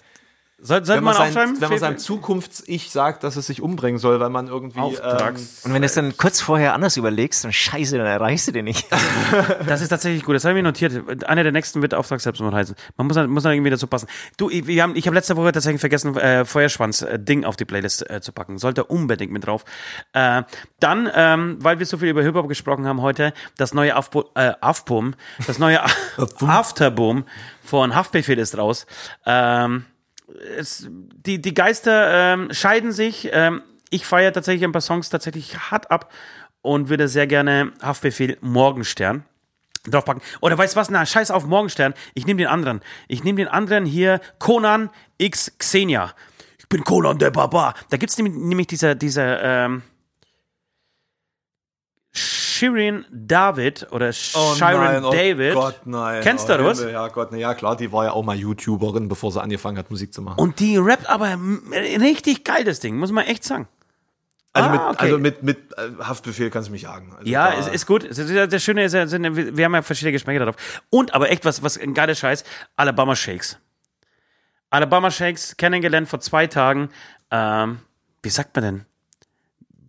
Soll, sollte Wenn man man, aufschreiben? sein, wenn man seinem Zukunfts-Ich sagt, dass es sich umbringen soll, weil man irgendwie ähm, Auftrags. Und wenn du es dann kurz vorher anders überlegst, dann scheiße, dann erreichst du den nicht. Das ist tatsächlich gut. Das habe ich mir notiert. Einer der nächsten wird Auftragsselbstmord heißen. Man muss, dann- muss dann irgendwie dazu passen. Du, ich- wir haben, ich habe letzte Woche tatsächlich vergessen, äh, Feuerschwanz-Ding auf die Playlist äh, zu packen. Sollte unbedingt mit drauf. Äh, dann, ähm, weil wir so viel über Hip-Hop gesprochen haben heute, das neue Aufbo äh, Aufboom, das neue Afterboom von Haftbefehl ist raus. Ähm, es, die, die Geister ähm, scheiden sich. Ähm, ich feiere tatsächlich ein paar Songs tatsächlich hart ab und würde sehr gerne Haftbefehl Morgenstern draufpacken. Oder weißt was? Na, scheiß auf Morgenstern. Ich nehme den anderen. Ich nehme den anderen hier, Conan X Xenia. Ich bin Conan der Barbar. Da gibt's nämlich, nämlich dieser, dieser, ähm, Shirin David oder Oh Shirin nein, oh David. Gott, nein. Kennst oh, du das? Himmel, Ja, Gott, na ja, klar, die war ja auch mal YouTuberin, bevor sie angefangen hat, Musik zu machen. Und die rappt aber richtig geil, das Ding, muss man echt sagen. also ah, mit, okay. also mit, mit äh, Haftbefehl kannst du mich jagen. Also Ja, ist gut. Ist, ja- das Schöne ist, ja, sind, wir wir haben ja verschiedene Geschmäcker darauf. Und aber echt was, was ein geiler Scheiß, Alabama Shakes. Alabama Shakes kennengelernt vor zwei Tagen. Ähm, wie sagt man denn?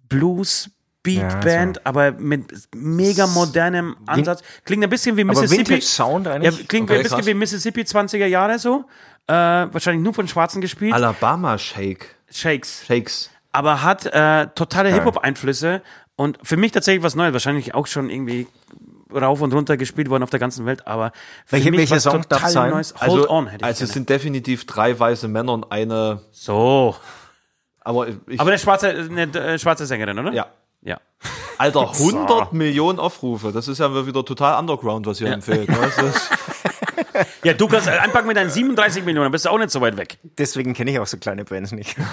Blues, Beat Ja, Band, aber mit mega modernem Ansatz. Klingt ein bisschen wie Aber Mississippi. Vintage Sound Ja, eigentlich? klingt Okay, ein bisschen krass. wie Mississippi 20er Jahre so. Äh, wahrscheinlich nur von Schwarzen gespielt. Alabama Shake. Shakes Shakes. aber hat äh, totale Hip-Hop-Einflüsse und für mich tatsächlich was Neues. Wahrscheinlich auch schon irgendwie rauf und runter gespielt worden auf der ganzen Welt, aber für Welche- mich welcher was Song darf's sein? Neues. Hold Also, on, hätte ich also es sind definitiv drei weiße Männer und eine, So. aber ich, Aber eine schwarze, eine äh, schwarze Sängerin, oder? ja. Ja. Alter, 100 Millionen Aufrufe. Das ist ja wieder total Underground, was hier empfiehlt. ne? Ja, du kannst anpacken mit deinen 37 Millionen, dann bist du auch nicht so weit weg. Deswegen kenne ich auch so kleine Bands nicht.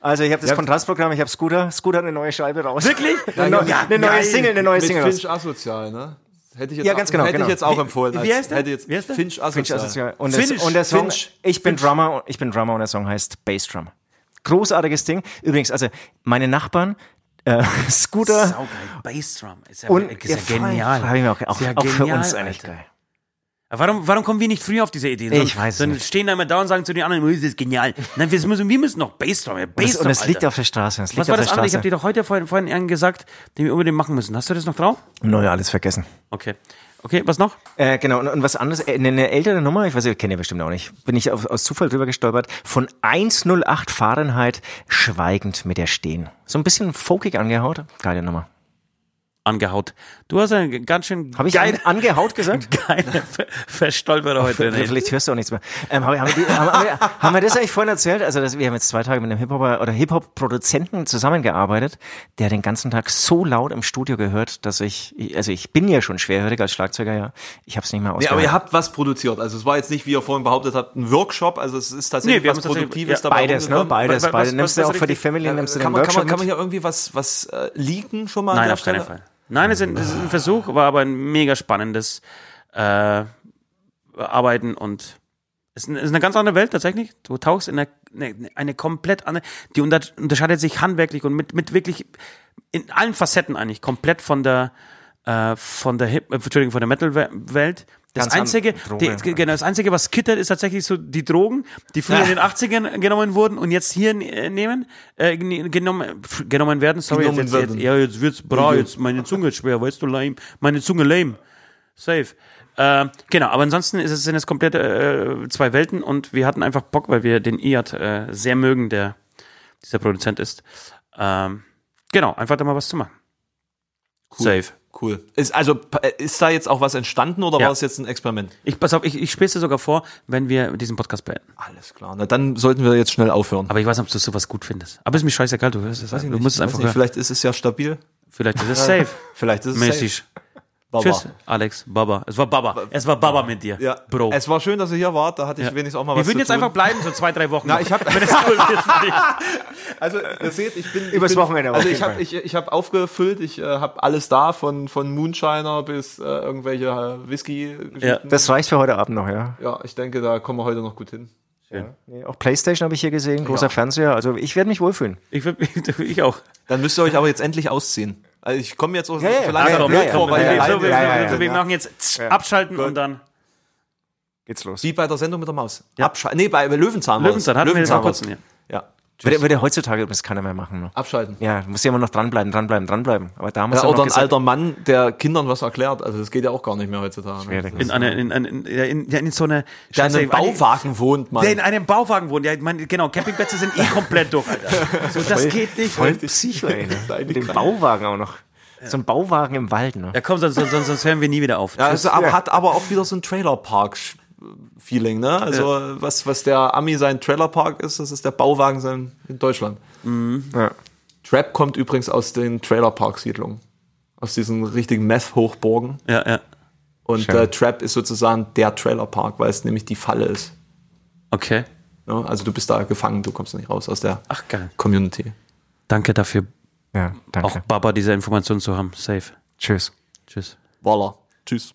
Also ich habe das Kontrastprogramm, ich habe Scooter. Scooter hat eine neue Scheibe raus. Wirklich? Eine, neu- eine neue. Single, eine neue mit Single raus. Finch asozial, ne? Hätte ich jetzt, Ja, ganz genau, hätte genau. ich jetzt auch Wie- empfohlen. wie heißt der? Hätte jetzt Wie heißt der? Finch asozial. Finch Asozial. Und, Finch. das, und der Song, Finch. ich bin Drummer, ich bin Drummer und der Song heißt Bassdrum. Großartiges Ding. Übrigens, also meine Nachbarn, äh, Scooter Saugeil. Bassdrum. Ist ja, und ist ja, voll, genial. frage ich mich auch, auch, Ist ja auch für genial, uns eigentlich Alter. geil. Warum, warum kommen wir nicht früher auf diese Idee? Ich weiß Dann nicht. stehen da immer da und sagen zu den anderen, "Oh, das ist genial. Nein, wir müssen, wir müssen noch Bassdrum. Ja, Und es, Bassdrum, und es liegt auf der Straße. Liegt Was war das der andere? Ich habe dir doch heute vorhin, vorhin gesagt, den wir unbedingt machen müssen. Hast du das noch drauf? Neu alles vergessen. Okay. Okay, was noch? Äh, genau, und, und was anderes, äh, eine, eine ältere Nummer, ich weiß nicht, kennt ihr bestimmt auch nicht, bin ich auf, aus Zufall drüber gestolpert, von 108 Fahrenheit, schweigend mit der Stehen. So ein bisschen folkig angehaut, geile Nummer. Angehaut. Du hast einen ganz schön Habe ich geil, an, angehaut gesagt? geile Ver Verstolperer heute. Ja, Ne? Vielleicht hörst du auch nichts mehr. Ähm, haben, wir- haben, die- haben, haben, wir, haben wir das eigentlich vorhin erzählt? Also dass wir haben jetzt zwei Tage mit einem Hip-Hopper oder Hip-Hop-Produzenten zusammengearbeitet, der den ganzen Tag so laut im Studio gehört, dass ich, also ich bin ja schon schwerhörig als Schlagzeuger, ja. Ich habe es nicht mehr ausgehört. aber ihr habt was produziert. Also es war jetzt nicht, wie ihr vorhin behauptet habt, ein Workshop. Also es ist tatsächlich Nee, wir haben was Produktives ja, dabei Beides, ne? rumgekommen. Beides, Was- beide. was- Nimmst du was auch für die Family, nimmst du Kann den man, kann, Workshop man, kann man hier irgendwie was, was äh, leaken schon mal? an Nein, auf keinen? Fall. Nein, es ist, ein, es ist ein Versuch, war aber ein mega spannendes äh, Arbeiten und es ist, eine ganz andere Welt tatsächlich. Du tauchst in eine, eine, eine komplett andere, die unter, unterscheidet sich handwerklich und mit, mit wirklich in allen Facetten eigentlich komplett von der äh, von der Hip, äh, Entschuldigung, von der Metal-Welt. Das Ganz einzige, Droge. die, genau, das einzige, was kittert, ist tatsächlich so die Drogen, die früher in den 80ern genommen wurden und jetzt hier äh, nehmen, äh, genommen, genommen werden. Sorry, Genommen jetzt, jetzt, werden. ja, jetzt wird's bra, jetzt meine Zunge ist schwer, weißt du, lame, meine Zunge lame. Safe. Äh, genau, aber ansonsten ist es, sind es komplett äh, zwei Welten und wir hatten einfach Bock, weil wir den Iad äh, sehr mögen, der dieser Produzent ist. Ähm, genau, einfach da mal was zu machen. Safe. Cool. Ist, also p- ist da jetzt auch was entstanden oder Ja. war es jetzt ein Experiment? Ich pass auf, ich, ich spiele es dir sogar vor, wenn wir diesen Podcast beenden. Alles klar. Na, dann sollten wir jetzt schnell aufhören. Aber ich weiß nicht, ob du sowas gut findest. Aber ist mir scheißegal, du hörst es. Ich Du musst es einfach nicht, hören. Vielleicht ist es ja stabil. Vielleicht ist es safe. Vielleicht ist es Mäßig. safe. Baba. Tschüss, Alex, Baba. Es war Baba. Es war Baba mit dir, Ja. Bro. Es war schön, dass ihr hier wart. Da hatte ich Ja. wenigstens auch mal wir was würden zu jetzt tun. einfach bleiben, so zwei, drei Wochen. Na, ich hab- Wenn es cool für dich. Also, ihr seht, ich bin. ich Übers bin, Wochenende Also, ich habe ich, ich hab aufgefüllt. Ich äh, habe alles da, von, von Moonshiner bis äh, irgendwelche äh, Whisky-Geschichten. Ja. Das reicht für heute Abend noch, ja. ja, ich denke, da kommen wir heute noch gut hin. Nee, auch Playstation habe ich hier gesehen, großer Ja. Fernseher. Also ich werde mich wohlfühlen. Ich, würd- ich auch. Dann müsst ihr euch aber jetzt endlich ausziehen. Also ich komme jetzt auch Ja, ja, so langsam blöd vor, weil so, wir, machen jetzt abschalten und dann Geht's los. Wie bei der Sendung mit der Maus. Abschalten. Nee, bei Löwenzahn. Löwenzahn hatten wir vor kurzem. Ja. Ja. Würde, würde heutzutage übrigens keiner mehr machen. Ne? Abschalten. Ja, du musst ja immer noch dranbleiben, dranbleiben, dranbleiben. Aber da muss Ja, er oder ein gesagt- alter Mann, der Kindern was erklärt. Also das geht ja auch gar nicht mehr heutzutage. Ne? Schwierig. In, eine, in, eine, in, ja, in, ja, in so eine Der in einem Bauwagen wohnt, Mann. Der in einem Bauwagen wohnt. Ja, ich meine, genau, Campingplätze sind eh komplett durch, Alter. So, das geht nicht. Voll Psycho, ey. Ne? Seine Mit dem Krank- Bauwagen auch noch. So ein Bauwagen im Wald, ne? Ja, komm, sonst, sonst, sonst hören wir nie wieder auf. Ja, also, aber, hat aber auch wieder so ein Trailerpark-Feeling, ne? Also was, was der Ami sein Trailerpark ist, das ist der Bauwagen sein in Deutschland. Ja. Trap kommt übrigens aus den Trailerpark-Siedlungen. Aus diesen richtigen Meth-Hochburgen. Ja, ja. Und äh, Trap ist sozusagen der Trailerpark, weil es nämlich die Falle ist. Okay. Ne? Also du bist da gefangen, du kommst nicht raus aus der Ach, geil. Community. Danke dafür, Ja, danke. Auch Baba diese Information zu haben. Safe. Tschüss. Tschüss. Voila. Tschüss.